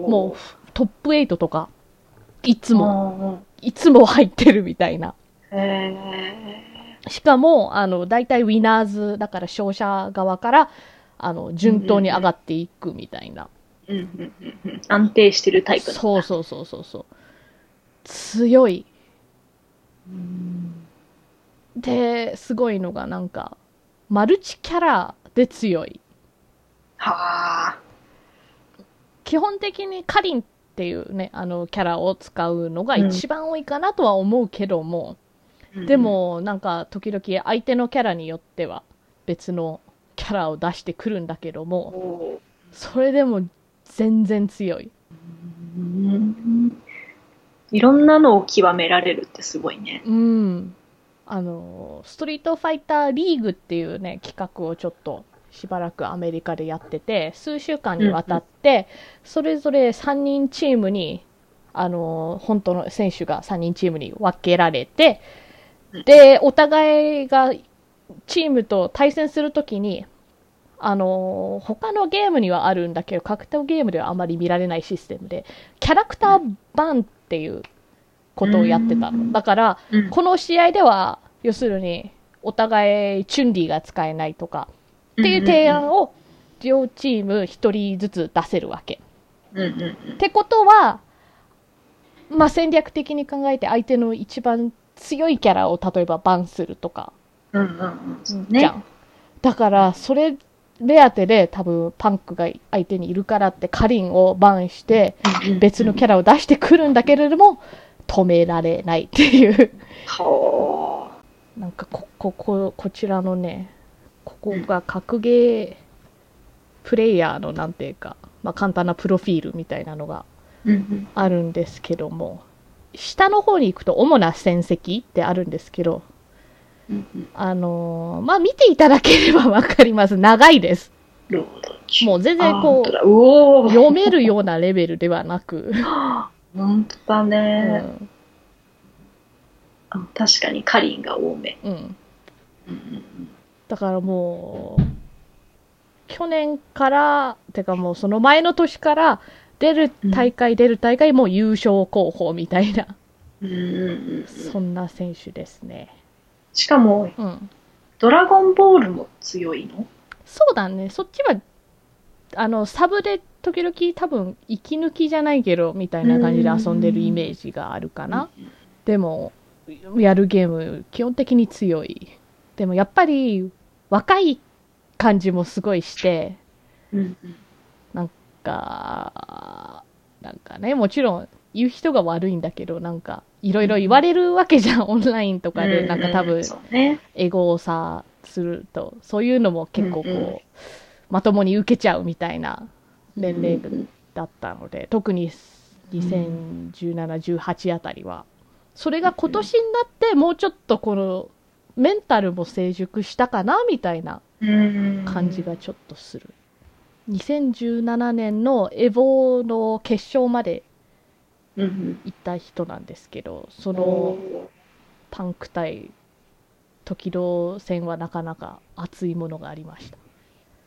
うん。もうトップ8とか、いつも、も。いつも入ってるみたいな。しかも、あの、大体ウィナーズ、だから勝者側から、あの、順当に上がっていくみたいな。うんうんうんうん。安定してるタイプなんだそうそうそうそうそう。強い。うんで、すごいのがなんか、マルチキャラで強い。はあ。基本的にカリンっていうね、あのキャラを使うのが一番多いかなとは思うけども、で、もなんか時々相手のキャラによっては別のキャラを出してくるんだけども、おそれでも全然強い。うんいろんなのを極められるってすごいね。うん。あの、ストリートファイターリーグっていうね、企画をちょっとしばらくアメリカでやってて、数週間にわたって、それぞれ3人チームに、あの、本当の選手が3人チームに分けられて、で、お互いがチームと対戦するときに、あの、他のゲームにはあるんだけど、格闘ゲームではあまり見られないシステムで、キャラクターバンっていうことをやってたの。だから、うんこの試合では、要するに、お互いチュンリーが使えないとか、っていう提案を両チーム一人ずつ出せるわけ。ってことは、まあ、戦略的に考えて相手の一番強いキャラを例えばバンするとか、うんうんうんそうね。じゃん。だから、それ目当てで多分パンクが相手にいるからってカリンをバンして別のキャラを出してくるんだけれども、止められないっていう。はなんかこ、こ、こ、こちらのね、ここが格ゲープレイヤーのなんていうか、まあ簡単なプロフィールみたいなのがあ。るんですけども、下の方に行くと主な戦績ってあるんですけど、あのーまあ見ていただければわかります。長いです。もう全然こう読めるようなレベルではなく、本当だうね、ん、あ確かにカリンが多め。うん。うんうんだからもう、去年から、てかもうその前の年から、出る大会、出る大会、もう優勝候補みたいな、うんうんうんうんそんな選手ですね。しかも、うん。ドラゴンボールも強いの？そうだね、そっちは、あの、サブで時々多分、息抜きじゃないけど、みたいな感じで遊んでるイメージがあるかな。でも、やるゲーム、基本的に強い。でもやっぱり、若い感じもすごいして、うんうんなんか、なんかね、もちろん言う人が悪いんだけど、なんか、いろいろ言われるわけじゃん、オンラインとかで、なんか多分。エゴをさ、すると、そういうのも結構こう、まともに受けちゃうみたいな年齢うんだったので、特に2017、18あたりは。それが今年になってもうちょっとこのメンタルも成熟したかなみたいなうん感じがちょっとする。2017年のエボの決勝までうん行った人なんですけど、そうん。のおパンク対時戸戦はなかなか熱いものがありました。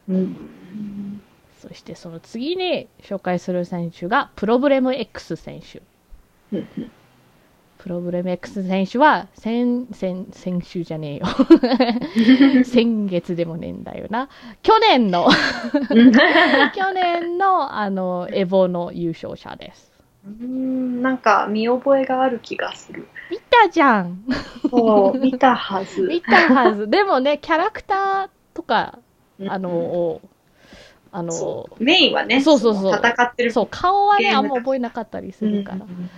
ーうん。そしてその次に紹介する選手がプロブレム X 選手。うんプロブレム X 選手は先、先、先週じゃねえよ。先月でもねえんだよな。去年の、去年のあの、エボの優勝者です。うんなんか見覚えがある気がする。見たじゃんそう、見たはず。見たはず。でもね、キャラクターとか、うんあの、をあの、メインはね、そうそうそうの戦ってるそう、顔はね、あんま覚えなかったりするから。うん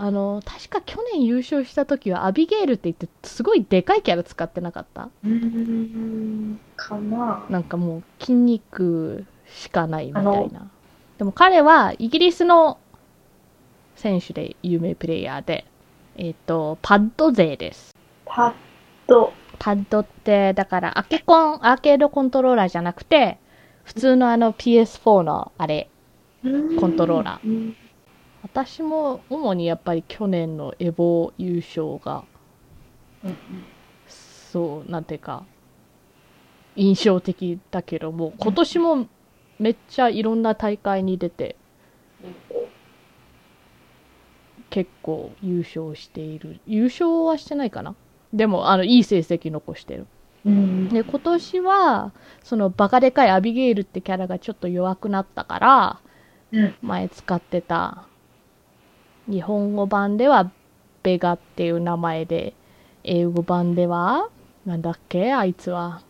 あの、確か去年優勝した時はアビゲールって言って、すごいでかいキャラ使ってなかった？うんかななんかもう筋肉しかないみたいな。でも彼はイギリスの選手で有名プレイヤーで、えっ、と、パッド勢です。パッと、パッドって、だからアケコン、アーケードコントローラーじゃなくて、普通のあの PS4 のあれ、コントローラー。うん私も主にやっぱり去年のエボ優勝が、そう、なんていうか、印象的だけども、今年もめっちゃいろんな大会に出て、結構優勝している。優勝はしてないかな？でも、あの、いい成績残してる。うんで、今年は、そのバカでかいアビゲイルってキャラがちょっと弱くなったから、うん前使ってた、日本語版ではベガっていう名前で、英語版では、なんだっけ？あいつは。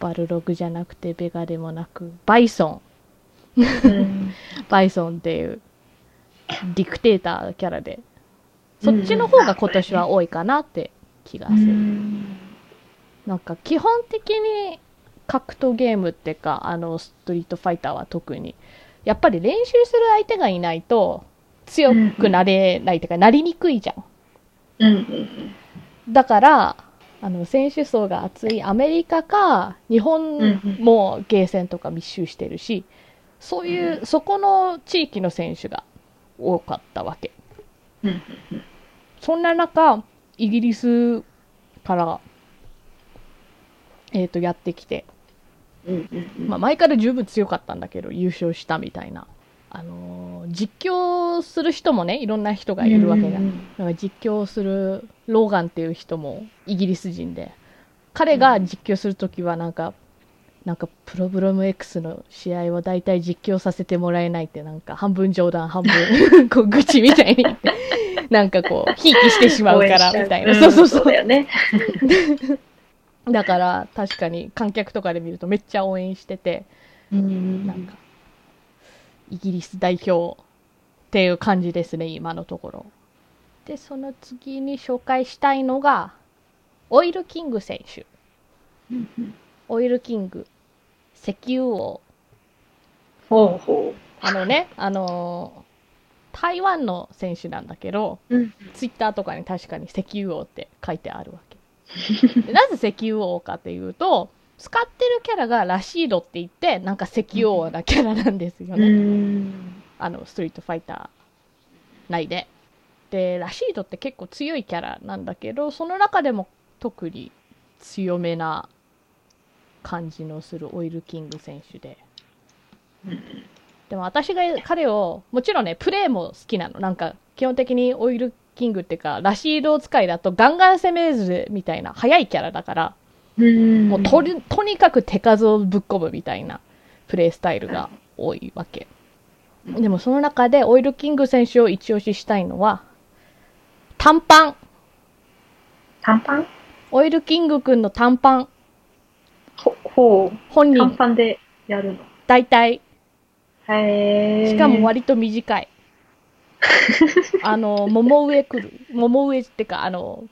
バルログじゃなくてベガでもなく、バイソン。うんバイソンっていう、ディクテーターキャラで、そっちの方が今年は多いかなって気がする。なんか基本的に格闘ゲームってか、あの、ストリートファイターは特に、やっぱり練習する相手がいないと強くなれないっていうか、なりにくいじゃん。だから、あの、選手層が厚いアメリカか、日本もゲーセンとか密集してるし、そういう、そこの地域の選手が多かったわけ。そんな中、イギリスから、えっ、と、やってきて、まあ、前から十分強かったんだけど、優勝したみたいな。あのー実況する人もね、いろんな人がいるわけじゃん。うんだから実況するローガンっていう人もイギリス人で、彼が実況するときはなんか、なんかプロブロム X の試合は大体実況させてもらえないってなんか半分冗談半分 こう愚痴みたいに なんかこう、ひいきしてしまうからみたいな。そうそうそうだ。よね。だから確かに観客とかで見るとめっちゃ応援してて、うんなんか、イギリス代表っていう感じですね、今のところ。で、その次に紹介したいのが、オイルキング選手。オイルキング、石油王。ほうほあのね、あのー台湾の選手なんだけど、う。うんツイッターとかに確かに石油王って書いてあるわけ。でなぜ石油王かっていうと、使ってるキャラがラシードって言って、なんか石油王なキャラなんですよね。うんあの、ストリートファイター内で。で、ラシードって結構強いキャラなんだけど、その中でも特に強めな感じのするオイルキング選手で。でも私が彼を、もちろんね、プレイも好きなの。なんか、基本的にオイルキングっていうか、ラシード使いだとガンガン攻めずみたいな、速いキャラだから、うんもうとりとにかく手数をぶっ込むみたいなプレイスタイルが多いわけ。でもその中でオイルキング選手を一押ししたいのは、短パン。短パン？オイルキングくんの短パン。ほほう。本人、短パンでやるの。大体。へえ。しかも割と短い。あの、もも上来る。もも上ってか、あの、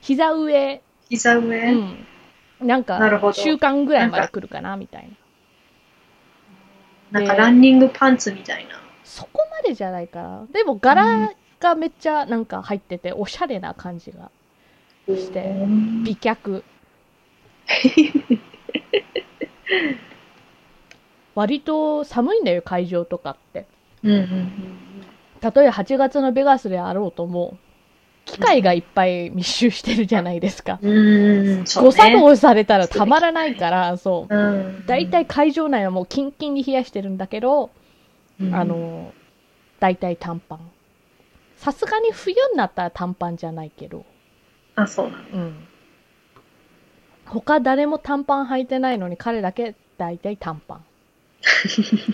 膝上、膝上、うん。なんか週間ぐらいまで来るかな、みたいな。なんかランニングパンツみたいな。そこまれじゃないかな。でも柄がめっちゃなんか入ってて、おしゃれな感じがしてうん美脚。割と寒いんだよ、会場とかって。うんうんうん例えば8月のベガスであろうとも、機械がいっぱい密集してるじゃないですか。うん。誤作動されたらたまらないから、そう。うん。大体会場内はもうキンキンに冷やしてるんだけど、うん、あの、大体短パン。さすがに冬になったら短パンじゃないけど、あ、そうなの。うん。他誰も短パン履いてないのに彼だけ大体短パン。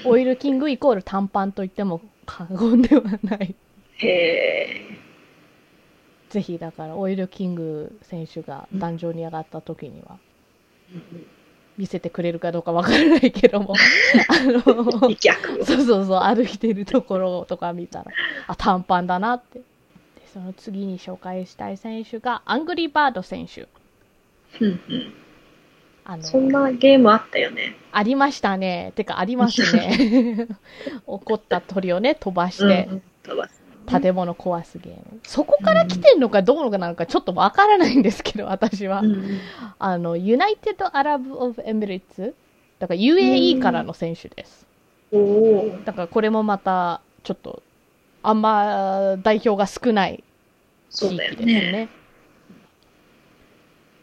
オイルキングイコール短パンと言っても過言ではない。へえ。ぜひだからオイルキング選手が壇上に上がった時には見せてくれるかどうかわからないけども、あの。そうそうそう、歩いてるところとか見たら、あ、短パンだなって。で、その次に紹介したい選手が、アングリーバード選手。うんうん。あの、そんなゲームあったよね。ありましたね。てか、ありますね。怒った鳥をね、飛ばして建物壊すゲーム。そこから来てんのかどうのかなのかちょっとわからないんですけど、私は。あの、 United Arab of Emirates だから UAE からの選手です。おお。だからこれもまた、ちょっと、あんま代表が少ない地域ですね。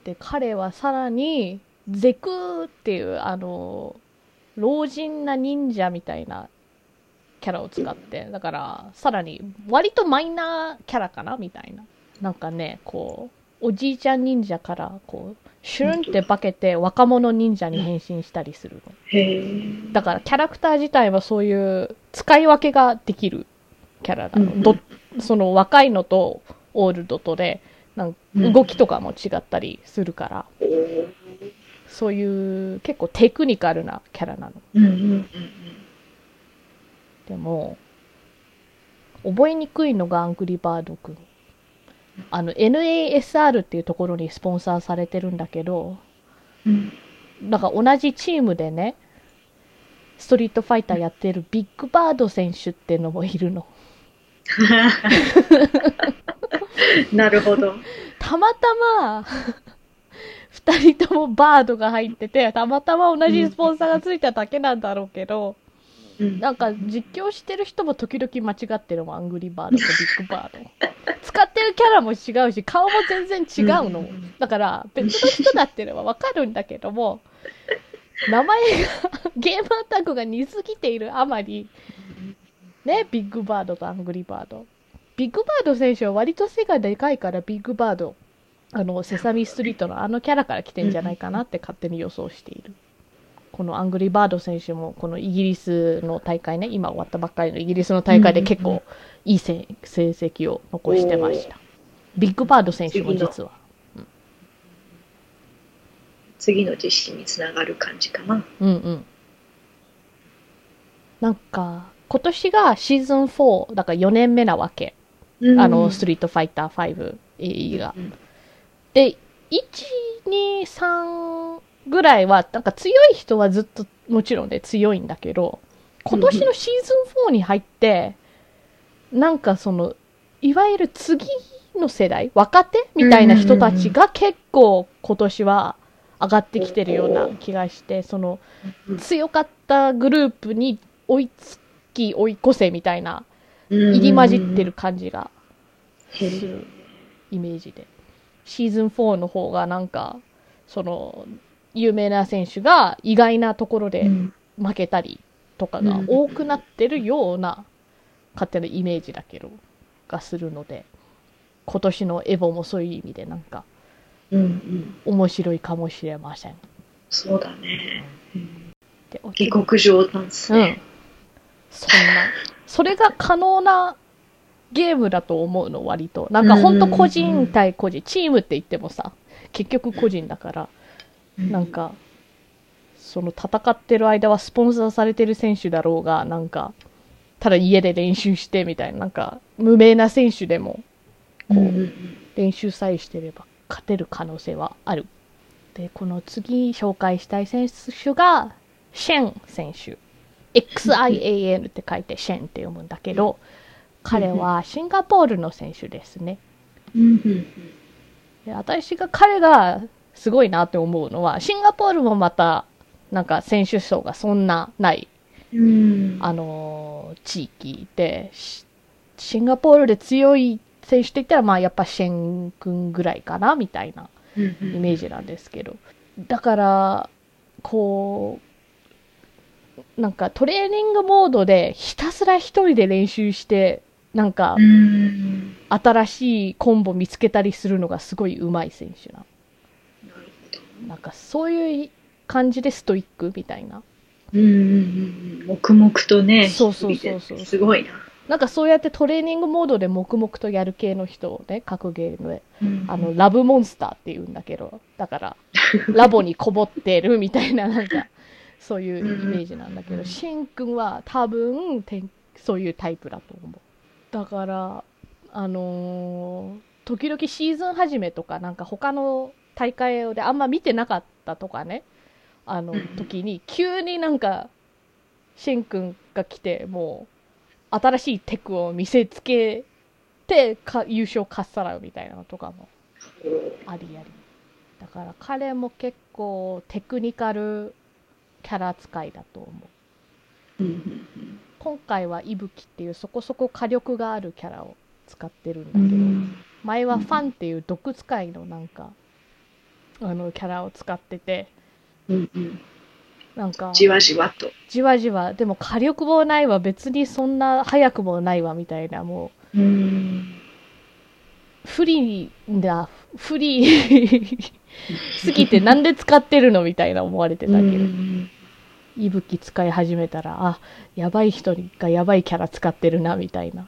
ね。で、彼はさらに、ゼクっていう、あの、老人な忍者みたいなキャラを使って、だから、さらに、割とマイナーキャラかな？みたいな。なんかね、こう、おじいちゃん忍者から、こう、シュルンって化けて若者忍者に変身したりするの。だからキャラクター自体はそういう使い分けができるキャラなの。うんどその若いのとオールドとでなん動きとかも違ったりするから、おーそういう結構テクニカルなキャラなの。うんうんうんでも、覚えにくいのがアングリーバードくん。あの NASR っていうところにスポンサーされてるんだけど、うん。なんか同じチームでね、ストリートファイターやってるビッグバード選手っていうのもいるの。なるほど。たまたま、二人ともバードが入ってて、たまたま同じスポンサーがついただけなんだろうけど、うんなんか実況してる人も時々間違ってるもん、アングリーバードとビッグバード。使ってるキャラも違うし、顔も全然違うの。だから、別の人だっていうのはわかるんだけども、名前が、ゲームアタックが似すぎているあまり、ね、ビッグバードとアングリーバード。ビッグバード選手は割と背がでかいから、ビッグバード、あの、セサミストリートのあのキャラから来てんじゃないかなって勝手に予想している。このアングリーバード選手も、このイギリスの大会ね、今終わったばっかりのイギリスの大会で結構いいせ成績を残してました。ビッグバード選手も実は。次の実施につながる感じかな。うんうん。なんか、今年がシーズン4、だから4年目なわけ。あの、ストリートファイター5 AE が。うんで、1、2、3ぐらいは、なんか強い人はずっともちろんね、強いんだけど、今年のシーズン4に入って、なんかその、いわゆる次の世代、若手みたいな人たちが結構今年は上がってきてるような気がして、その、強かったグループに追いつき追い越せみたいな、入り混じってる感じがするイメージで。シーズン4の方がなんか、その、有名な選手が意外なところで負けたりとかが多くなってるような勝手なイメージだけど、がするので、今年のエボもそういう意味でなんかうんうん。面白いかもしれません。そうだね。うんでお下克上なんですうん。。そんな、それが可能なゲームだと思うの、割と。なんかほんと個人対個人、チームって言ってもさ、結局個人だから、なんか、その戦ってる間はスポンサーされてる選手だろうが、なんか、ただ家で練習してみたいな、なんか、無名な選手でも、こう、練習さえしてれば勝てる可能性はある。で、この次紹介したい選手が、シェン選手。XIAN って書いてシェンって読むんだけど、彼はシンガポールの選手ですね。で私が彼がすごいなって思うのは、シンガポールもまた、なんか選手層がそんなない、うん。あのー地域で、シシンガポールで強い選手って言ったら、まあやっぱシェン君ぐらいかな、みたいなうんイメージなんですけど。だから、こう、なんかトレーニングモードでひたすら一人で練習して、なんかうん。新しいコンボ見つけたりするのがすごい上手い選手なの。なんかそういう感じでストイックみたいな。ど。うん。黙々とね。そうそうそうそうすごいな。なんかそうやってトレーニングモードで黙々とやる系の人をね、格ゲームで、うんあの、ラブモンスターって言うんだけど、だから、ラボにこもってるみたいな、なんか、そういうイメージなんだけど、うんシンくんは多分、てんそういうタイプだと思う。だから、あのー時々シーズン始めとか、なんか他の大会であんま見てなかったとかね、あのうん時に、急になんか、シンくんが来て、もう、新しいテクを見せつけてか優勝かっさらうみたいなのとかもありあり。だから彼も結構テクニカルキャラ扱いだと思う今回は伊吹っていうそこそこ火力があるキャラを使ってるんだうけど、ん。前はファンっていう毒使いのなんかあのキャラを使っててうんうん。なんかじわじわと。じわじわでも火力もないわ別にそんな速くもないわみたいなもううん。不利だ、不利 すぎてなんで使ってるのみたいな思われてたけど、うん息吹使い始めたら、あ、やばい人がやばいキャラ使ってるな、みたいな。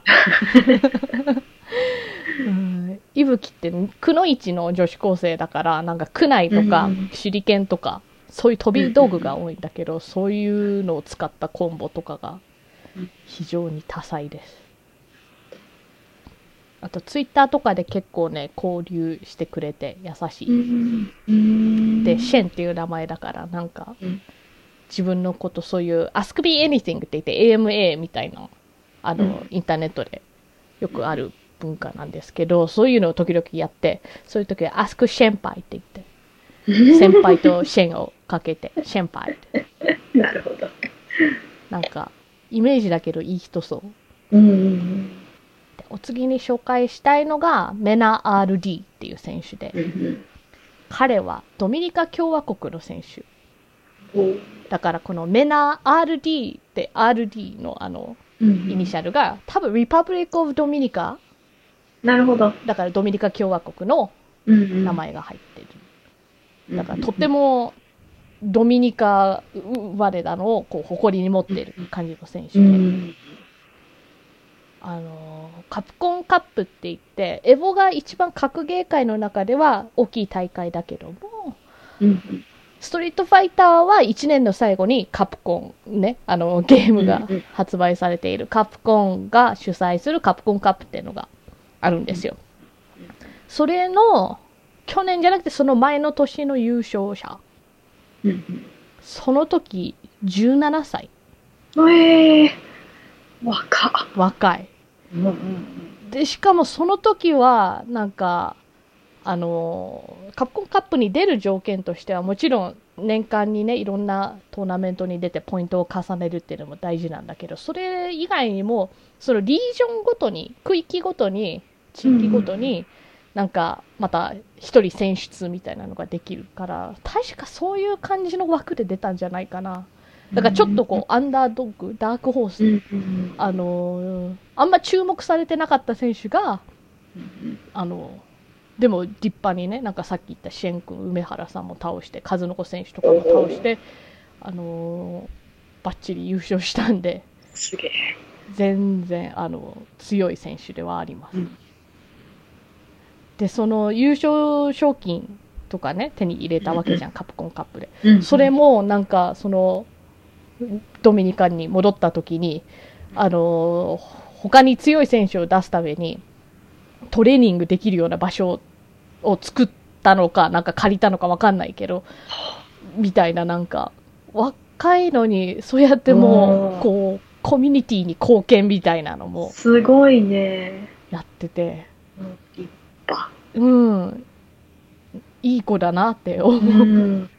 うん息吹って、くのいちの女子高生だから、なんか区内とかうん、手裏剣とか、そういう飛び道具が多いんだけど、そういうのを使ったコンボとかが非常に多彩です。あと、ツイッターとかで結構ね、交流してくれて優しい。で、シェンっていう名前だから、なんかうん、自分のことそういう、Ask me anything って言って AMA みたいな、あの、うんインターネットでよくある文化なんですけど、そういうのを時々やって、そういう時は Ask シェンパイって言って、先輩とシェンをかけて、シェンパイって。なるほど。なんか、イメージだけどいい人そう。うんうんでお次に紹介したいのが、メナ RD っていう選手でう、ん彼はドミニカ共和国の選手。うん。だからこのメナ RD って RD のあのうんイニシャルが多分 Republic of Dominica なるほど。だからドミニカ共和国の名名前が入ってる。だからとってもドミニカ生まれなのをこう誇りに持ってる感じの選手うで、ん。あのーカプコンカップって言って、エボが一番格ゲー界の中では大きい大会だけども、うんストリートファイターは1年の最後にカプコンね、あのゲームが発売されているカプコンが主催するカプコンカップっていうのがあるんですよ。それの、去年じゃなくてその前の年の優勝者。うんその時17歳。うん。ええ。若っ。若い。で、しかもその時は、なんか、あのーカプコンカップに出る条件としては、もちろん年間にね、いろんなトーナメントに出てポイントを重ねるっていうのも大事なんだけど、それ以外にも、そのリージョンごとに、区域ごとに、地域ごとに、なんか、また一人選出みたいなのができるから、確かそういう感じの枠で出たんじゃないかな。だからちょっとこう、アンダードッグ、ダークホースうんうんあのーあんま注目されてなかった選手が、うん。あのでも立派にね、なんかさっき言ったシェン君、梅原さんも倒して、数の子選手とかも倒して、あのーバッチリ優勝したんで、すげえ。全然、あの強い選手ではあります。うんで、その優勝賞金とかね、手に入れたわけじゃん、カプコンカップで。うんそれもなんかそのドミニカに戻った時にあの他に強い選手を出すためにトレーニングできるような場所を作ったのかなんか借りたのかわかんないけどみたいななんかわ若いのに、そうやってもうんう、こう、コミュニティに貢献みたいなのもすごいね。やってて、うん立派。うん、いい子だなって思うう。ん。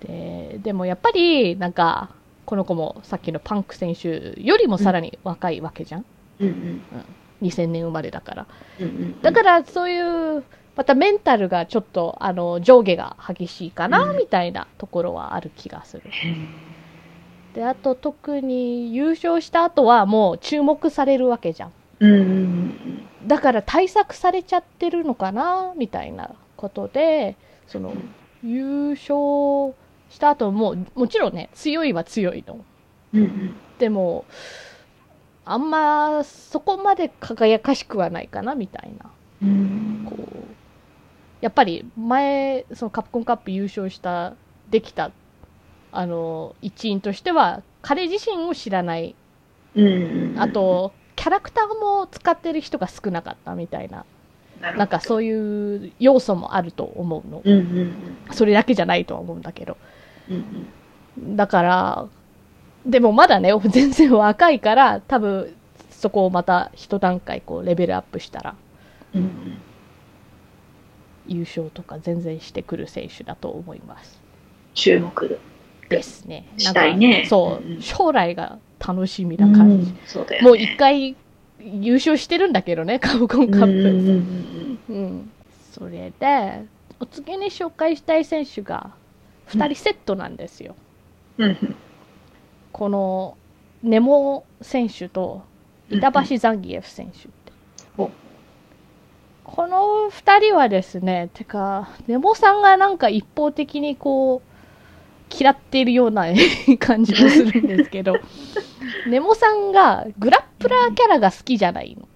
で、でもやっぱり、なんか、この子もさっきのパンク選手よりもさらに若いわけじゃん。うん2000年生まれだから。うんうん。だからそういう、またメンタルがちょっと、あの、上下が激しいかな、うんみたいなところはある気がする。へで、あと特に優勝した後はもう注目されるわけじゃん。ーうんうんだから対策されちゃってるのかな、みたいなことで、その、優勝した後も、もちろんね、強いは強いの。うん。うんでも、あんまそこまで輝かしくはないかな、みたいな。うん。こうやっぱり前そのカプコンカップ優勝したできたあの一員としては彼自身を知らないうんうん。あとキャラクターも使ってる人が少なかったみたいななんかそういう要素もあると思うのうんうんそれだけじゃないとは思うんだけどうん。うんだからでもまだね 全然若いから多分そこをまた一段階こうレベルアップしたらうん。うん優勝とか全然してくる選手だと思います注目。ですね。したいねなんかそう、うん将来が楽しみな感じ。そうだよね。もう一回優勝してるんだけどね、カプコンカップ。うんうん。それで、お次に紹介したい選手が2人セットなんですよ。うんうんこのネモ選手と板橋ザンギエフ選手って。おこの2人はですね、てか、ネモさんがなんか一方的にこう、嫌っているような 感じもするんですけど、ネモさんがグラップラーキャラが好きじゃないの。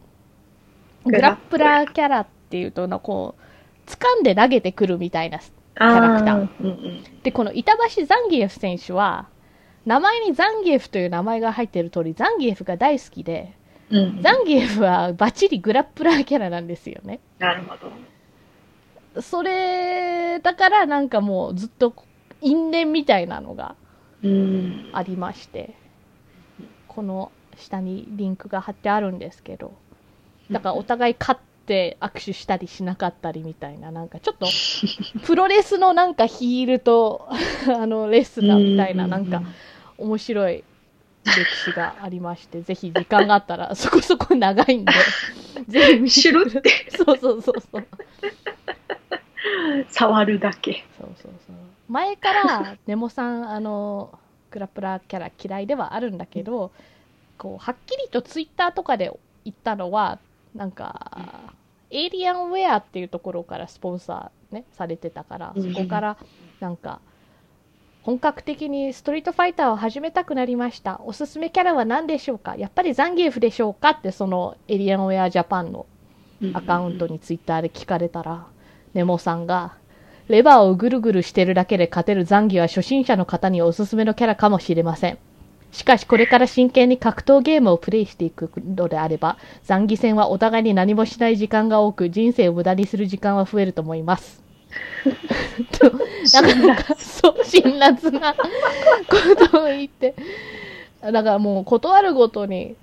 グラップラーキャラっていうと、なこう、掴んで投げてくるみたいな。キャラクターうんうんで、この板橋ザンギエフ選手は、名前にザンギエフという名前が入っている通り、ザンギエフが大好きで、うん。ザンギエフはバッチリグラップラーキャラなんですよね。なるほど。それ、だからなんかもうずっと因縁みたいなのがうん。ありまして、この下にリンクが貼ってあるんですけど、だからお互い勝って握手したりしなかったりみたいな、なんかちょっと プロレスのなんかヒールと あのレスラーみたいな、なんか面白い歴史がありまして、ぜひ時間があったら、そこそこ長いんで、ぜひ見シュルってそうそうそうそう。触るだけ。そうそうそう。前から、ネモさん、あの、グラップラーキャラ嫌いではあるんだけど、こう、はっきりとツイッターとかで言ったのは、なんか、エイリアンウェアっていうところからスポンサーね、されてたから、うんそこから、なんか、本格的にストリートファイターを始めたくなりました。おすすめキャラは何でしょうか？やっぱりザンギエフでしょうかって、そのエイリアンウェアジャパンのアカウントにツイッターで聞かれたら、ネモさんが、レバーをぐるぐるしてるだけで勝てるザンギは初心者の方におすすめのキャラかもしれません。しかしこれから真剣に格闘ゲームをプレイしていくのであれば、ザンギ戦はお互いに何もしない時間が多く、人生を無駄にする時間は増えると思います。となかなか、そう、辛辣なことを言って、だからもう断るごとに、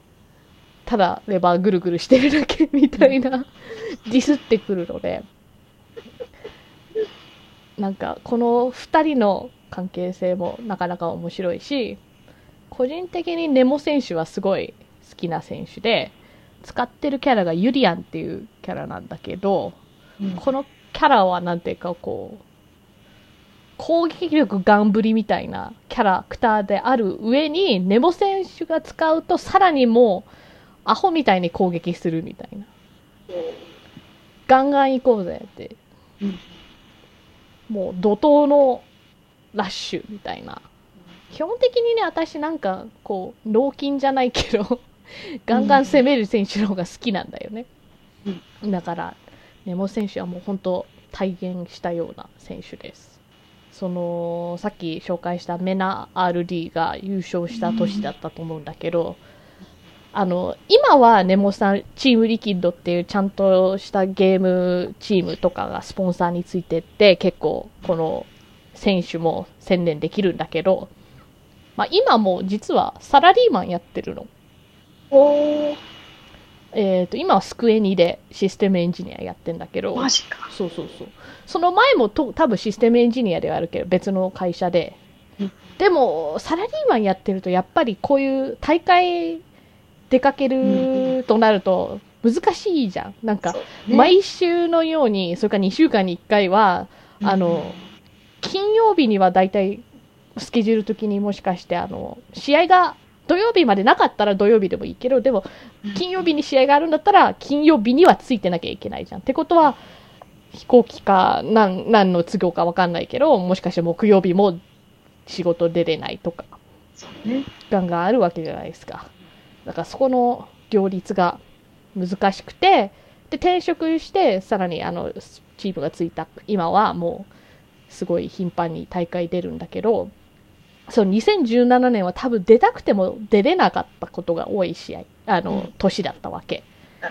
ただレバーぐるぐるしてるだけみたいな、ディスってくるので、なんかこの2人の関係性もなかなか面白いし、個人的にネモ選手はすごい好きな選手で、使ってるキャラがユリアンっていうキャラなんだけど、このキャラはなんていうかこう、攻撃力ガンぶりみたいなキャラクターである上に、ネモ選手が使うとさらにもう、アホみたいに攻撃するみたいな。ガンガン行こうぜって。うんもう怒涛のラッシュみたいな。基本的にね、私なんか、こう、脳筋じゃないけど、ガンガン攻める選手の方が好きなんだよね。だから、ネモ選手はもう本当体現したような選手です。その、さっき紹介したメナ RD が優勝した年だったと思うんだけど、あの、今はネモさん、チームリキッドっていうちゃんとしたゲームチームとかがスポンサーについてって、結構この選手も専念できるんだけど、まあ、今も実はサラリーマンやってるの。えっ、と、今はスクエニでシステムエンジニアやってんだけど、マジか。そうそうそう。その前もと多分システムエンジニアではあるけど、別の会社で。うんでも、サラリーマンやってると、やっぱりこういう大会出かけるとなると難しいじゃん。なんか、毎週のように、それから2週間に1回は、あの、金曜日には大体スケジュール的にもしかして、あの、試合が土曜日までなかったら土曜日でもいいけど、でも金曜日に試合があるんだったら金曜日にはついてなきゃいけないじゃん。ってことは、飛行機か何何の都合かわかんないけど、もしかして木曜日も仕事出れないとか、そうね。時間があるわけじゃないですか。だからそこの両立が難しくて、で、転職して、さらにあの、チームがついた今はもう、すごい頻繁に大会出るんだけど、そう、2017年は多分出たくても出れなかったことが多い試合、あの、うん年だったわけうん。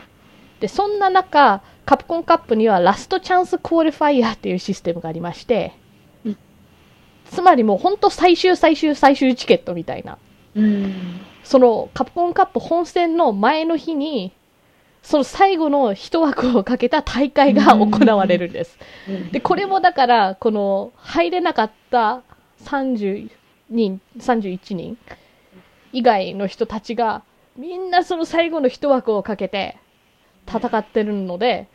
で、そんな中、カプコンカップにはラストチャンスクオリファイアっていうシステムがありまして、うんつまりもう本当最終最終最終チケットみたいな。うん。そのカプコンカップ本戦の前の日に、その最後の一枠をかけた大会が行われるんです。で、これもだから、この入れなかった30人、31人以外の人たちが、みんなその最後の一枠をかけて戦ってるので、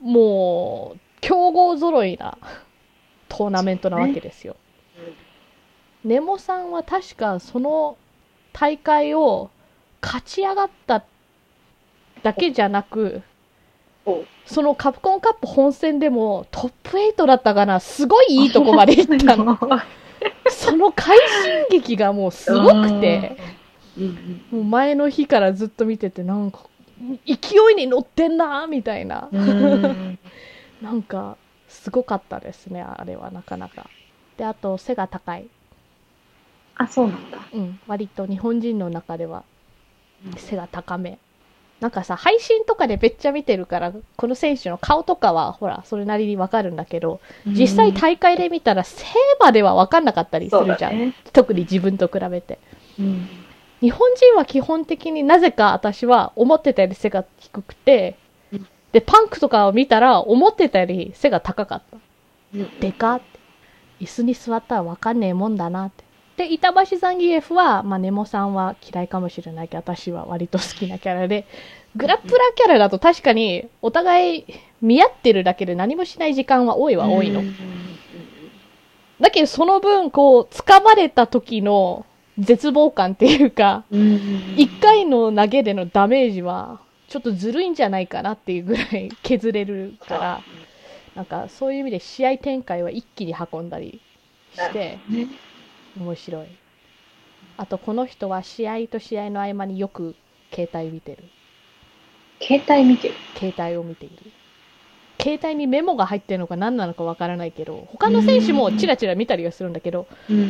もう、強豪揃いなトーナメントなわけですよ。ネモさんは確かその大会を勝ち上がっただけじゃなく、そのカプコンカップ本戦でもトップ8だったかな、すごいいいとこまで行ったの。その快進撃がもうすごくて、もう前の日からずっと見てて、なんか、勢いに乗ってんなみたいな。うんなんか、すごかったですね、あれはなかなか。で、あと、背が高い。あ、そうなんだ。うん、割と日本人の中ではうん背が高め。なんかさ、配信とかでめっちゃ見てるから、この選手の顔とかは、ほら、それなりにわかるんだけど、実際大会で見たら、背まではわかんなかったりするじゃん。だね。特に自分と比べて。うん日本人は基本的になぜか私は思ってたより背が低くてうん、で、パンクとかを見たら思ってたより背が高かった。でかって。椅子に座ったらわかんねえもんだなって。で、板橋ザンギエフは、まあ、ネモさんは嫌いかもしれないけど、私は割と好きなキャラで、グラップラーキャラだと確かに、お互い見合ってるだけで何もしない時間は多いは多いの。うんだけど、その分、こう、掴まれた時の絶望感っていうか、うん一回の投げでのダメージは、ちょっとずるいんじゃないかなっていうぐらい削れるから、なんかそういう意味で試合展開は一気に運んだりして、ね面白い。あとこの人は試合と試合の合間によく携帯見てる。携帯見てる？携帯を見ている。携帯にメモが入ってるのか何なのかわからないけど、他の選手もチラチラ見たりはするんだけど、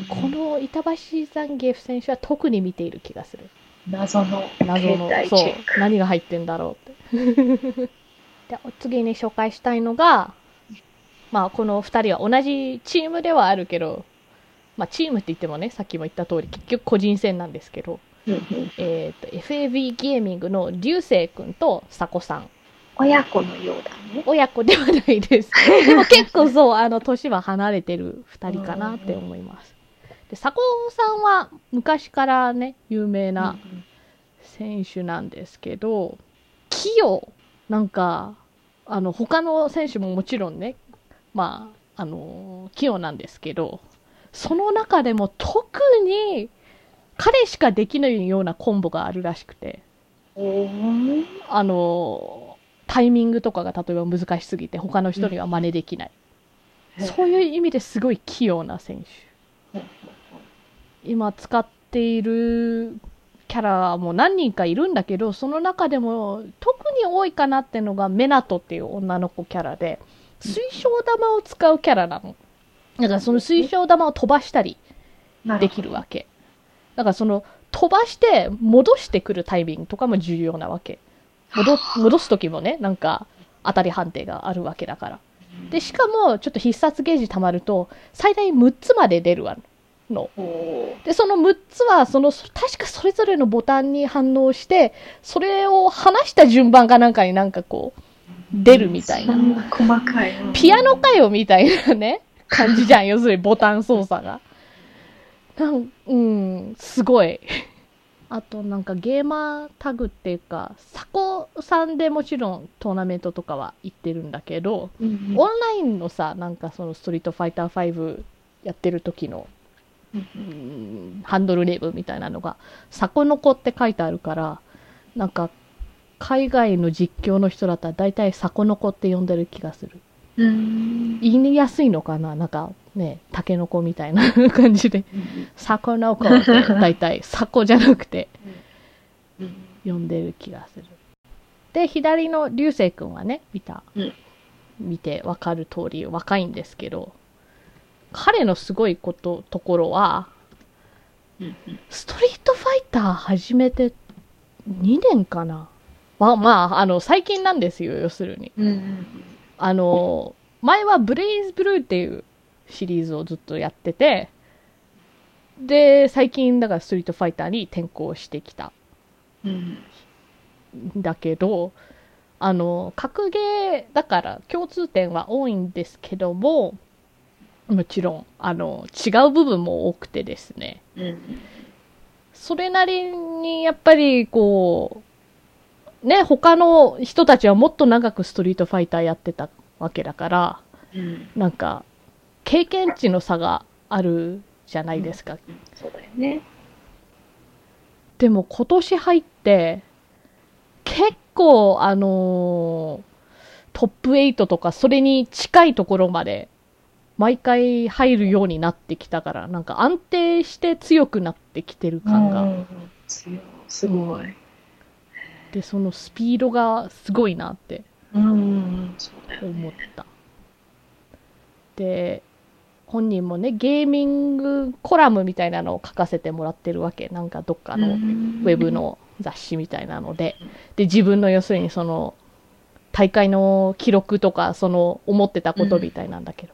この板橋ザンギエフ選手は特に見ている気がする。謎の謎の携帯そう。何が入ってんだろうって でお次に紹介したいのがまあこの2人は同じチームではあるけどまあチームって言ってもねさっきも言った通り結局個人戦なんですけど、えー、と FAB ゲーミングの流星君と佐古さん親子のようだね。親子ではないです でも結構そうあの年は離れてる2人かなって思いますで佐古さんは昔からね有名な、選手なんですけど、器用。なんか、あの、他の選手ももちろんね、まあ、あの、器用なんですけど、その中でも特に彼しかできないようなコンボがあるらしくて、あの、タイミングとかが例えば難しすぎて他の人には真似できない。そういう意味ですごい器用な選手。今使っているキャラも何人かいるんだけど、その中でも特に多いかなってのがメナトっていう女の子キャラで、水晶玉を使うキャラなの。だからその水晶玉を飛ばしたりできるわけ。だからその飛ばして戻してくるタイミングとかも重要なわけ。戻戻す時もね、なんか当たり判定があるわけだから。で、しかもちょっと必殺ゲージ溜まると最大6つまで出るわ。の。で、その6つは、その、確かそれぞれのボタンに反応して、それを離した順番かなんかになんかこう、出るみたいなそ。んな細かい。うんピアノかよみたいなね、感じじゃん。要するにボタン操作が。なんうん、すごい。あとなんかゲーマータグっていうか、サコさんでもちろんトーナメントとかは行ってるんだけど、うんオンラインのさ、なんかそのストリートファイター5やってる時の、うんうんハンドルネームみたいなのが、サコノコって書いてあるから、なんか、海外の実況の人だったら大体サコノコって呼んでる気がする。うん。言いやすいのかななん。かね、タケノコみたいな感じで、サコノコって大体、サコじゃなくてうん。呼ん。でる気がする。で、左の流星くん。はね、見た。うん。見てわかる通り若いん。ですけど、彼のすごいこと、ところは、うん。ストリートファイター始めて2年かなまあ、まあ、あの、最近なん。ですよ、要するに。あの、前はブレイズブルーっていうシリーズをずっとやってて、で、最近だからストリートファイターに転向してきた。うんん。だけど、あの、格ゲーだから共通点は多いんですけども、もちろん、あの、違う部分も多くてですね。うん。それなりに、やっぱり、こう、ね、他の人たちはもっと長くストリートファイターやってたわけだから、うんなんか、経験値の差があるじゃないですか。そうだよね。でも今年入って、結構、あのートップ8とかそれに近いところまで、毎回入るようになってきたから、なんか安定して強くなってきてる感が。うんすごい。で、そのスピードがすごいなって思っね。た。で、本人もね、ゲーミングコラムみたいなのを書かせてもらってるわけ。なんかどっかのウェブの雑誌みたいなので。で、自分の要するにその、大会の記録とか、その、思ってたことみたいなんだけど。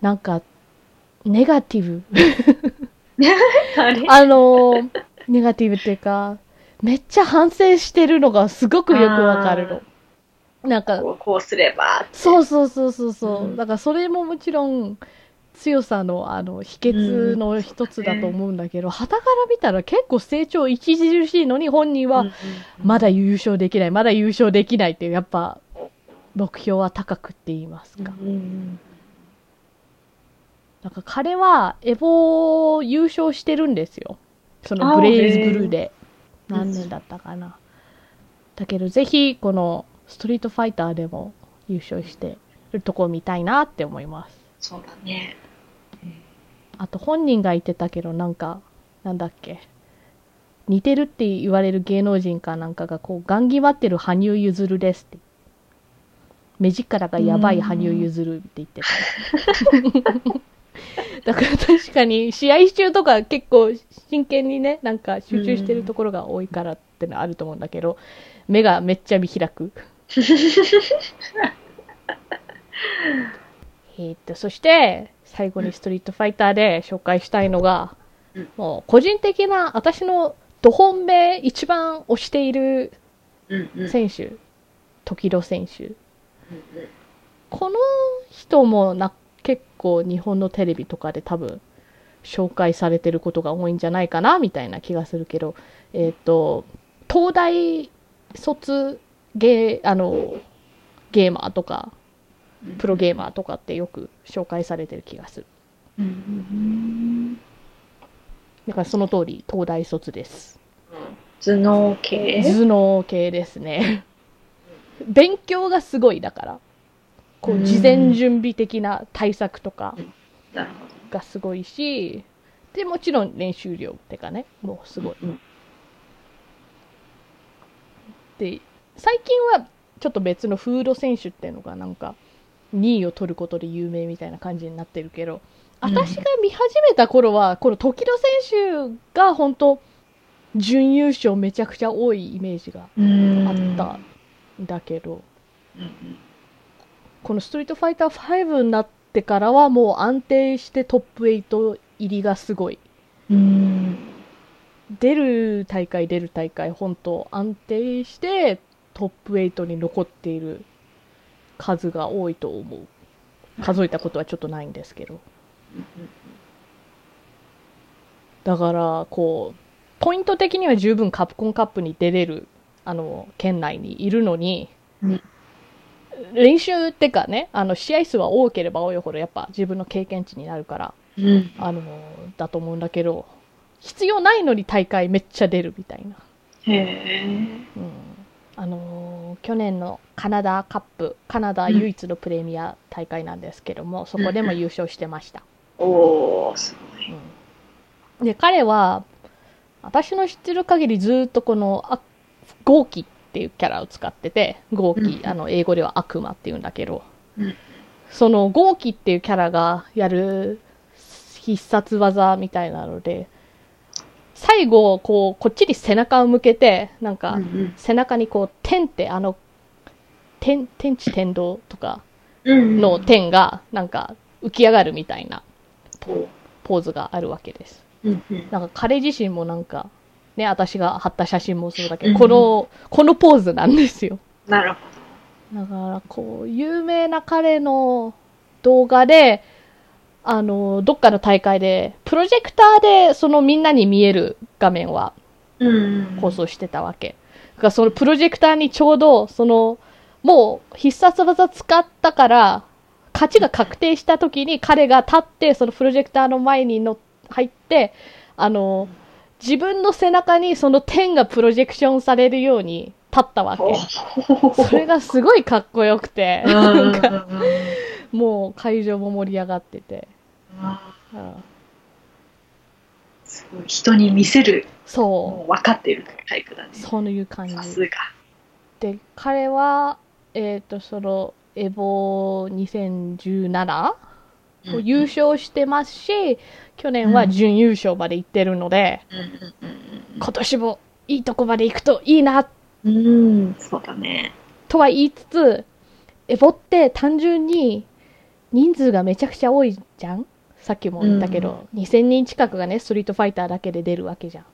なんか、ネガティブ。あの、ネガティブっていうか、めっちゃ反省してるのがすごくよくわかるの。なんか、こうこうすればって。そうそうそうそうそう。うんだからそれももちろん強さのあの秘訣の一つだと思うんだけど、旗から見たら結構成長著しいのに本人はうんうんまだ優勝できない、まだ優勝できないっていう、やっぱ目標は高くって言いますか。うんなんか彼はエボ優勝してるんですよ。そのあブレイズブルーで。何年だったかな。だけどぜひこのストリートファイターでも優勝してるとこを見たいなって思います。そうだね。あと本人が言ってたけどなんか、なんだっけ。似てるって言われる芸能人かなんかがこう、ガン決まってる羽生結弦ですって。目力がやばい羽生結弦って言ってた。だから確かに試合中とか結構真剣にね、なんか集中してるところが多いからってのはあると思うんだけど、目がめっちゃ見開く。えーっと、そして、最後にストリートファイターで紹介したいのが、うんもう個人的な私のど本命一番推しているうんうん選手、時戸選手。うんこの人もな結構日本のテレビとかで多分紹介されてることが多いんじゃないかなみたいな気がするけど、えっ、と、東大卒ゲー、あの、ゲーマーとか、うんプロゲーマーとかってよく紹介されてる気がする。だからその通り、東大卒です。頭脳系？頭脳系ですね。勉強がすごいだから。こう、うん事前準備的な対策とかがすごいし、で、もちろん練習量ってかね、もうすごい。で、最近はちょっと別のフード選手っていうのがなんか、2位を取ることで有名みたいな感じになってるけど、うん。私が見始めた頃は、この時戸選手が本当準優勝めちゃくちゃ多いイメージがうんあったんだけど、うんこのストリートファイター5になってからはもう安定してトップ8入入りがすごい。うん。出る大会出る大会、本当安定してトップ8に残っている数が多いと思う。数えたことはちょっとないんですけど。だから、こう、ポイント的には十分カプコンカップに出れる、あの、県内にいるのに、うん練習ってかね、あの、試合数は多ければ多いほど、やっぱ自分の経験値になるから、うん。あの、だと思うんだけど、必要ないのに大会めっちゃ出るみたいな。へえ。うん。あのー去年のカナダカップ、カナダ唯一のプレミア大会なんですけども、そこでも優勝してました。おー、すごい。うん、で、彼は、私の知ってる限りずっとこの、あゴーキっていうキャラを使ってて、ゴーキ、うんあの、英語では悪魔っていうんだけど、うんそのゴーキっていうキャラがやる必殺技みたいなので、最後、こう、こっちに背中を向けて、なんか、うん背中にこう、天って、あの、天、天地天道とかうん。の天が、なんか、浮き上がるみたいなと。ポーズがあるわけです。なんか彼自身もなんか、ね、私が貼った写真もそうだけど、うんこの、このポーズなんですよ。なるほだから、こう、有名な彼の動画で、あの、どっかの大会で、プロジェクターでそのみんなに見える画面はど。うん。放送してたわけ。だからそのプロジェクターにちょうど、その、もう必殺技使ったから、勝ちが確定した時に彼が立って、そのプロジェクターの前にの入って、あの、自分の背中にその点がプロジェクションされるように立ったわけ。それがすごいかっこよくて、うんなんか、もう会場も盛り上がってて。うんすごい人に見せる、そもう分かっているタイプだねう、。そういう感じ。で、彼は、えっ、と、その、エボ2017、を優勝してますし、去年は準優勝まで行ってるので、うん今年もいいとこまで行くといいな、うんうん。うん、そうだね。とは言いつつ、エボって単純に人数がめちゃくちゃ多いじゃん？さっきも言ったけど、2000人近くがね、ストリートファイターだけで出るわけじゃん。っ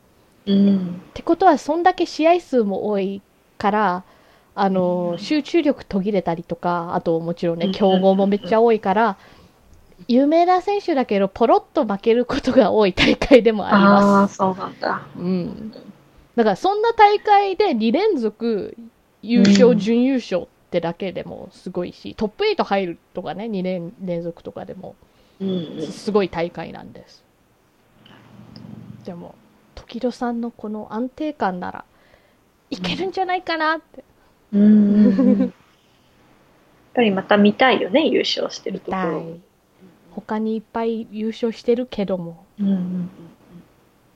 うん。てことは、そんだけ試合数も多いから、あの、うん集中力途切れたりとか、あともちろんね、うん競合もめっちゃ多いから、有名な選手だけど、ポロッと負けることが多い大会でもありああ、ます。そうなんだ。うん。だから、そんな大会で2連続優勝、うん準優勝ってだけでもすごいし、トップ8入るとかね、2年連続とかでも、うんすごい大会なんです。でも、時戸さんのこの安定感なら、いけるんじゃないかなって。うん。うん。やっぱりまた見たいよね、優勝してるところ。い。他にいっぱい優勝してるけども。うんうんうん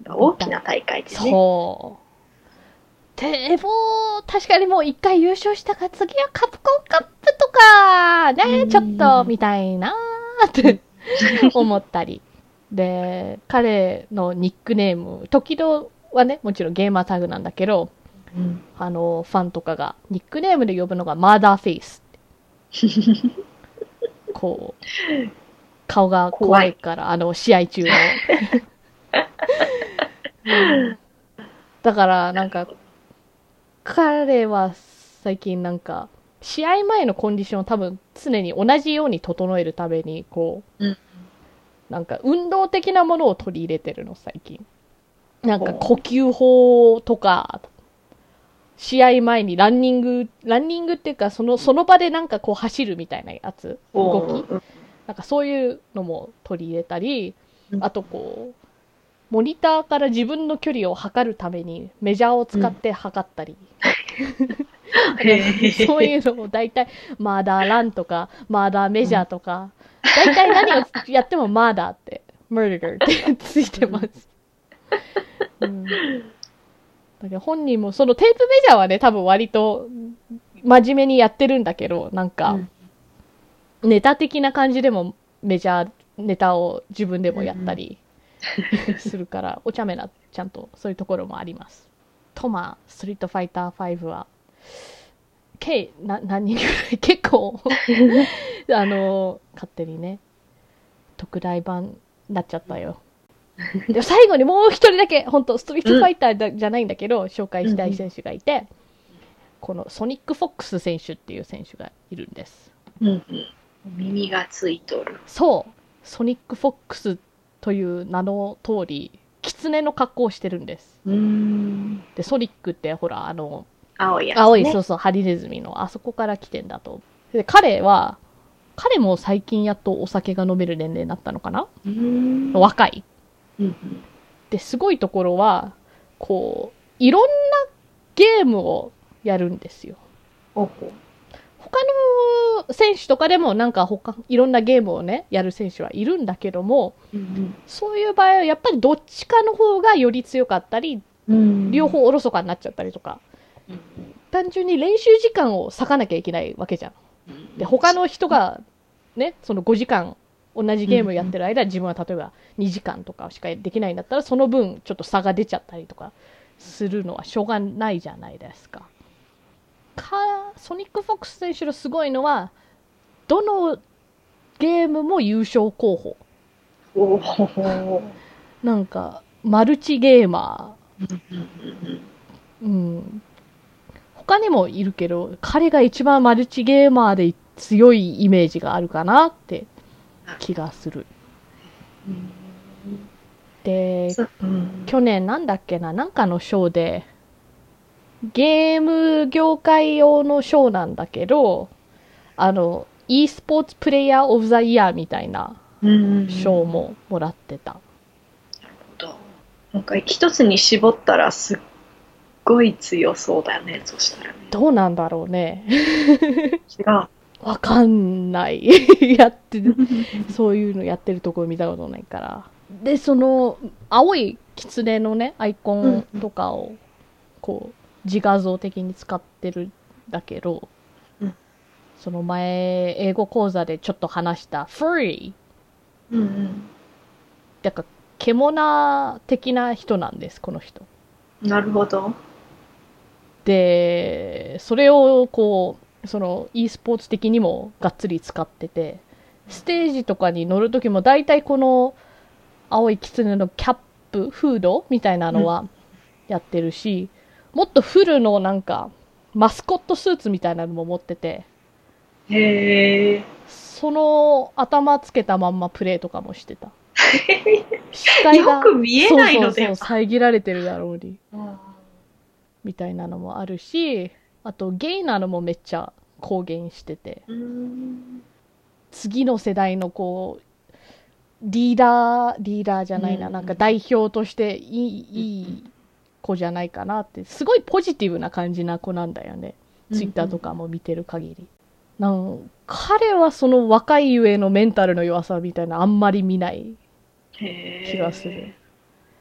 大きな大会でね。そう。で、エボ確かにもう一回優勝したから次はカプコンカップとか、ね、うんちょっと見たいなーって 思ったり。で、彼のニックネーム、時々はね、もちろんゲーマータグなんだけど、うんあの、ファンとかが、ニックネームで呼ぶのがマーダーフェイス。こう、顔が怖いから、あの、試合中の。うん。だから、なんか、彼は最近なんか、試合前のコンディションを多分常に同じように整えるために、こう、うん。なんか運動的なものを取り入れてるの、最近。なんか呼吸法とか、試合前にランニング、ランニングっていうか、その、その場でなんかこう走るみたいなやつ、動き。う。んなんかそういうのも取り入れたり、うん。あとこう、モニターから自分の距離を測るためにメジャーを使って測ったり、そういうのを大体、マーダーランとか、マーダーメジャーとか、大体何をやってもマーダーって、murder ってついてます。うん、だ本人も、そのテープメジャーはね、多分割と真面目にやってるんだけど、なんか、うんネタ的な感じでもメジャーネタを自分でもやったり するから、お茶目な、ちゃんとそういうところもあります。トマ、ストリートファイター5は、計、な、何人ぐらい 結構、あの、勝手にね、特大版になっちゃったよ。で、最後にもう一人だけ、本当ストリートファイターだじゃないんだけど、紹介したい選手がいて、このソニック・フォックス選手っていう選手がいるんです。うんうん。耳がついとる。そう、ソニック・フォックスという名の通り、狐の格好をしてるんです。うーん。で、ソニックってほら、あの、青いやつ、ね。青い、そうそう、ハリネズミの、あそこから来てんだと。で、彼は、彼も最近やっとお酒が飲める年齢になったのかな？うーん。若い。うんうん。で、すごいところは、こう、いろんなゲームをやるんですよ。ほうほう。他の選手とかでもなんか他、いろんなゲームをね、やる選手はいるんだけども、うんそういう場合はやっぱりどっちかの方がより強かったり、うん。両方おろそかになっちゃったりとか、うん単純に練習時間を割かなきゃいけないわけじゃん。うん。で、他の人がね、その5時間同じゲームやってる間、自分は例えば2時間とかしかできないんだったら、その分ちょっと差が出ちゃったりとかするのはしょうがないじゃないですか。か、ソニック・フォックス選手のすごいのは、どのゲームも優勝候補。なんか、マルチゲーマー。うん。他にもいるけど、彼が一番マルチゲーマーで強いイメージがあるかなって気がする。うんで、去年なんだっけな、なんかのショーで、ゲーム業界用のショーなんだけど、あの、e スポーツプレイヤーオブザイヤーみたいなうん賞ももらってた。なんか一つに絞ったらすっごい強そうだよね、そしたらね。どうなんだろうね。違う。わかんない。やってる、そういうのやってるところ見たことないから。で、その、青い狐のね、アイコンとかを、こう、自画像的に使ってるんだけど、うんその前、英語講座でちょっと話した、フリー。うんうん。だから、獣的な人なんです、この人。なるほど。で、それをこう、その e スポーツ的にもがっつり使ってて、ステージとかに乗るときも大体この青い狐のキャップ、フードみたいなのはやってるし、もっとフルのなんかマスコットスーツみたいなのも持ってて、へえ。その頭つけたまんまプレイとかもしてた。視界がよく見えないのでそうそうそう、遮られてるだろうに。うんみたいなのもあるし、あとゲイなのもめっちゃ公言してて、うん次の世代のこう、リーダー、リーダーじゃないな、うんなんか代表としていい、いい子じゃないかなって、すごいポジティブな感じな子なんだよね。ツイッターとかも見てる限り。なん彼はその若いゆえのメンタルの弱さみたいなあんまり見ない気がする。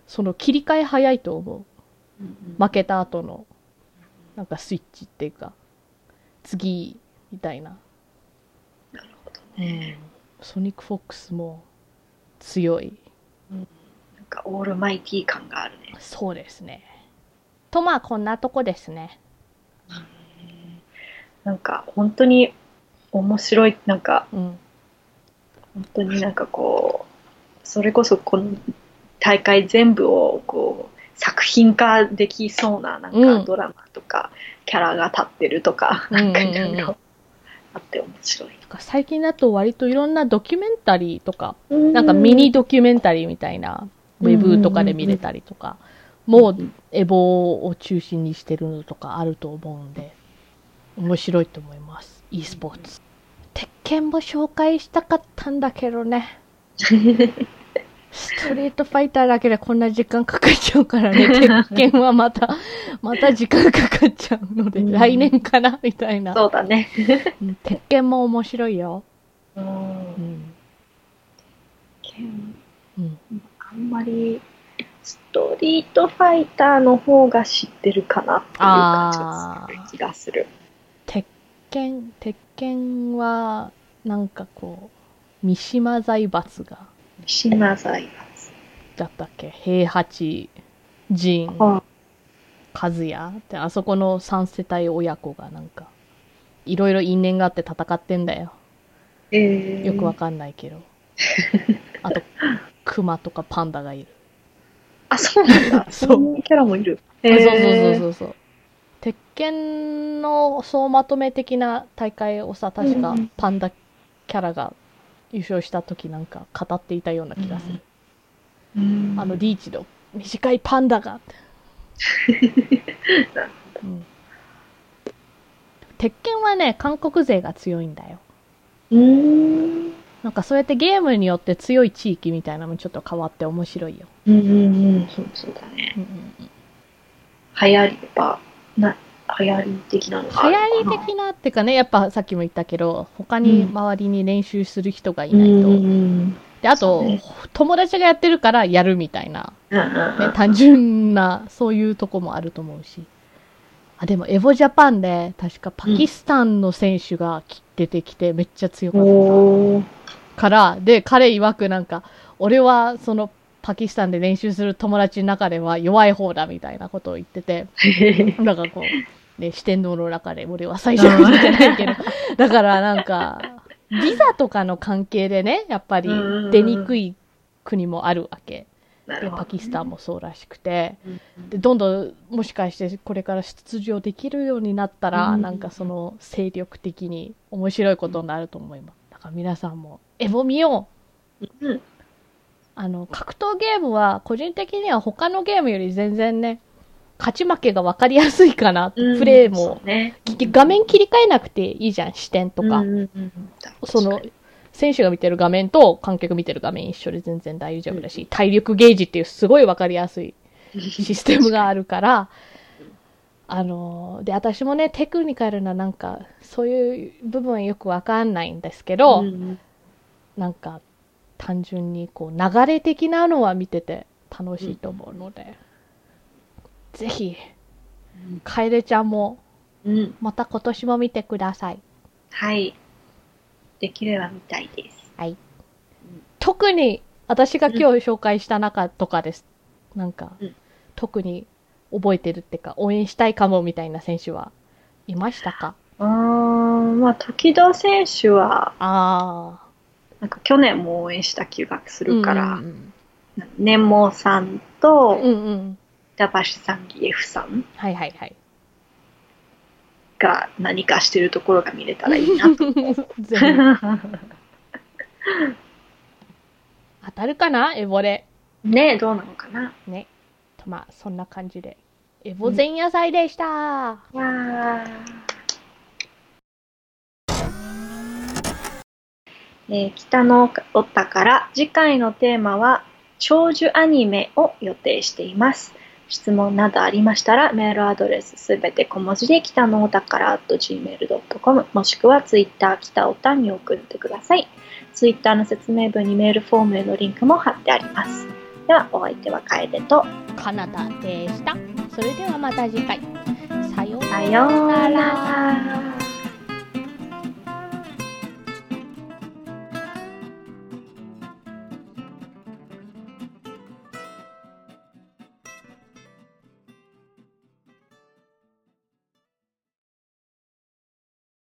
その切り替え早いと思う。うん負けた後のなんかスイッチっていうか次みたいな、なるほどね。ソニック・フォックスも強いなんかオールマイティー感があるね。そうですねとまあこんなとこですね。なんか本当に面白い、なんかうん。本当になんかこう、それこそこの大会全部をこう作品化できそうななんうん。かドラマとか、キャラが立ってるとか、うんうんうん。なんかいろいろあって面白い。最近だと割といろんなドキュメンタリーとかななんかミニドキュメンタリーみたいなウェブとかで見れたりとかもうエボを中心にしてるのとかあると思うんで面白いと思います。e スポーツ。鉄拳も紹介したかったんだけどね。ストリートファイターだけでこんな時間かかっちゃうからね。鉄拳はまた また時間かかっちゃうのでうん。来年かな？みたいな、そうだね。うん鉄拳も面白いよ、うん。うん。うん、あんまりストリートファイターの方が知ってるかなっていう感じがする。気がする。鉄拳鉄拳はなんかこう三島財閥が。三島財閥。だったっけ？平八仁は和也ってあそこの三世帯親子がなんかいろいろ因縁があって戦ってんだよ。えー、よくわかんないけど、あと熊とかパンダがいるあ、そうなんだ。そうキャラもいる。そうそうそうそうそう。鉄拳の総まとめ的な大会をさ、確かパンダキャラが優勝した時なんか語っていたような気がする。うんあのリーチの短いパンダが うん鉄拳はね、韓国勢が強いんだよ。うーん。なんかそうやってゲームによって強い地域みたいなのもちょっと変わって面白いよ。うんうんうん。そうそうだね。うんうんうん流行りば、な、流行り的なのがあ流るのかな。行り的なっていうかね、やっぱさっきも言ったけど、他に周りに練習する人がいうんないと。うんで、あとそうね、友達がやってるからやるみたいな、うんうんね、単純な、そういうとこもあると思うし。あ、でも、エボジャパンで、確かパキスタンの選手が出てきてめっちゃ強かっおー。たから、で、彼曰くなんか、俺はそのパキスタンで練習する友達の中では弱い方だみたいなことを言ってて、なんかこう、ね、四天王の中で俺は最初じゃないけど、だからなんか、ビザとかの関係でね、やっぱり出にくい国もあるわけ。で、パキスタンもそうらしくて、うんで、どんどんもしかしてこれから出場できるようになったら、うん。なんかその精力的に面白いことになると思います。だから皆さんもエボ見よう。うんあの、格闘ゲームは、個人的には他のゲームより全然ね、勝ち負けが分かりやすいかな。うんプレイもね。き画面切り替えなくていいじゃん、視点とか。うんうんうんその、選手が見てる画面と観客見てる画面一緒で全然大丈夫だし、体力ゲージっていうすごい分かりやすい システムがあるから、あのーで、私もね、テクニカルななんか、そういう部分よくわかんないんですけど、うんなんか単純にこう流れ的なのは見てて楽しいと思うので、ぜひ楓ちゃんもうん。また今年も見てください。はい。できれば見たいです。はい。特に私が今日紹介した中とかです、なんか、うん。特に覚えてるっていうか応援したいかもみたいな選手はいましたか？あー、まあ、時田選手は、あなんか去年も応援した気がすあるから、うんネモさんと、うんうん、うん、板橋さん、ギエフさんはいはいはいが何かしてるところが見れたらいいなと。当たるかな？エボでねどうなのかな？ね。とまあ、そんな感じで。エボ前夜祭でした、わー。えー北のお宝。次回のテーマは長寿アニメを予定しています。質問などありましたらメールアドレスすべて小文字で北のお宝 .gmail.com もしくはツイッター北おたに送ってください。ツイッターの説明文にメールフォームへのリンクも貼ってあります。ではお相手は楓とカナダでした。それではまた次回。さようさようなら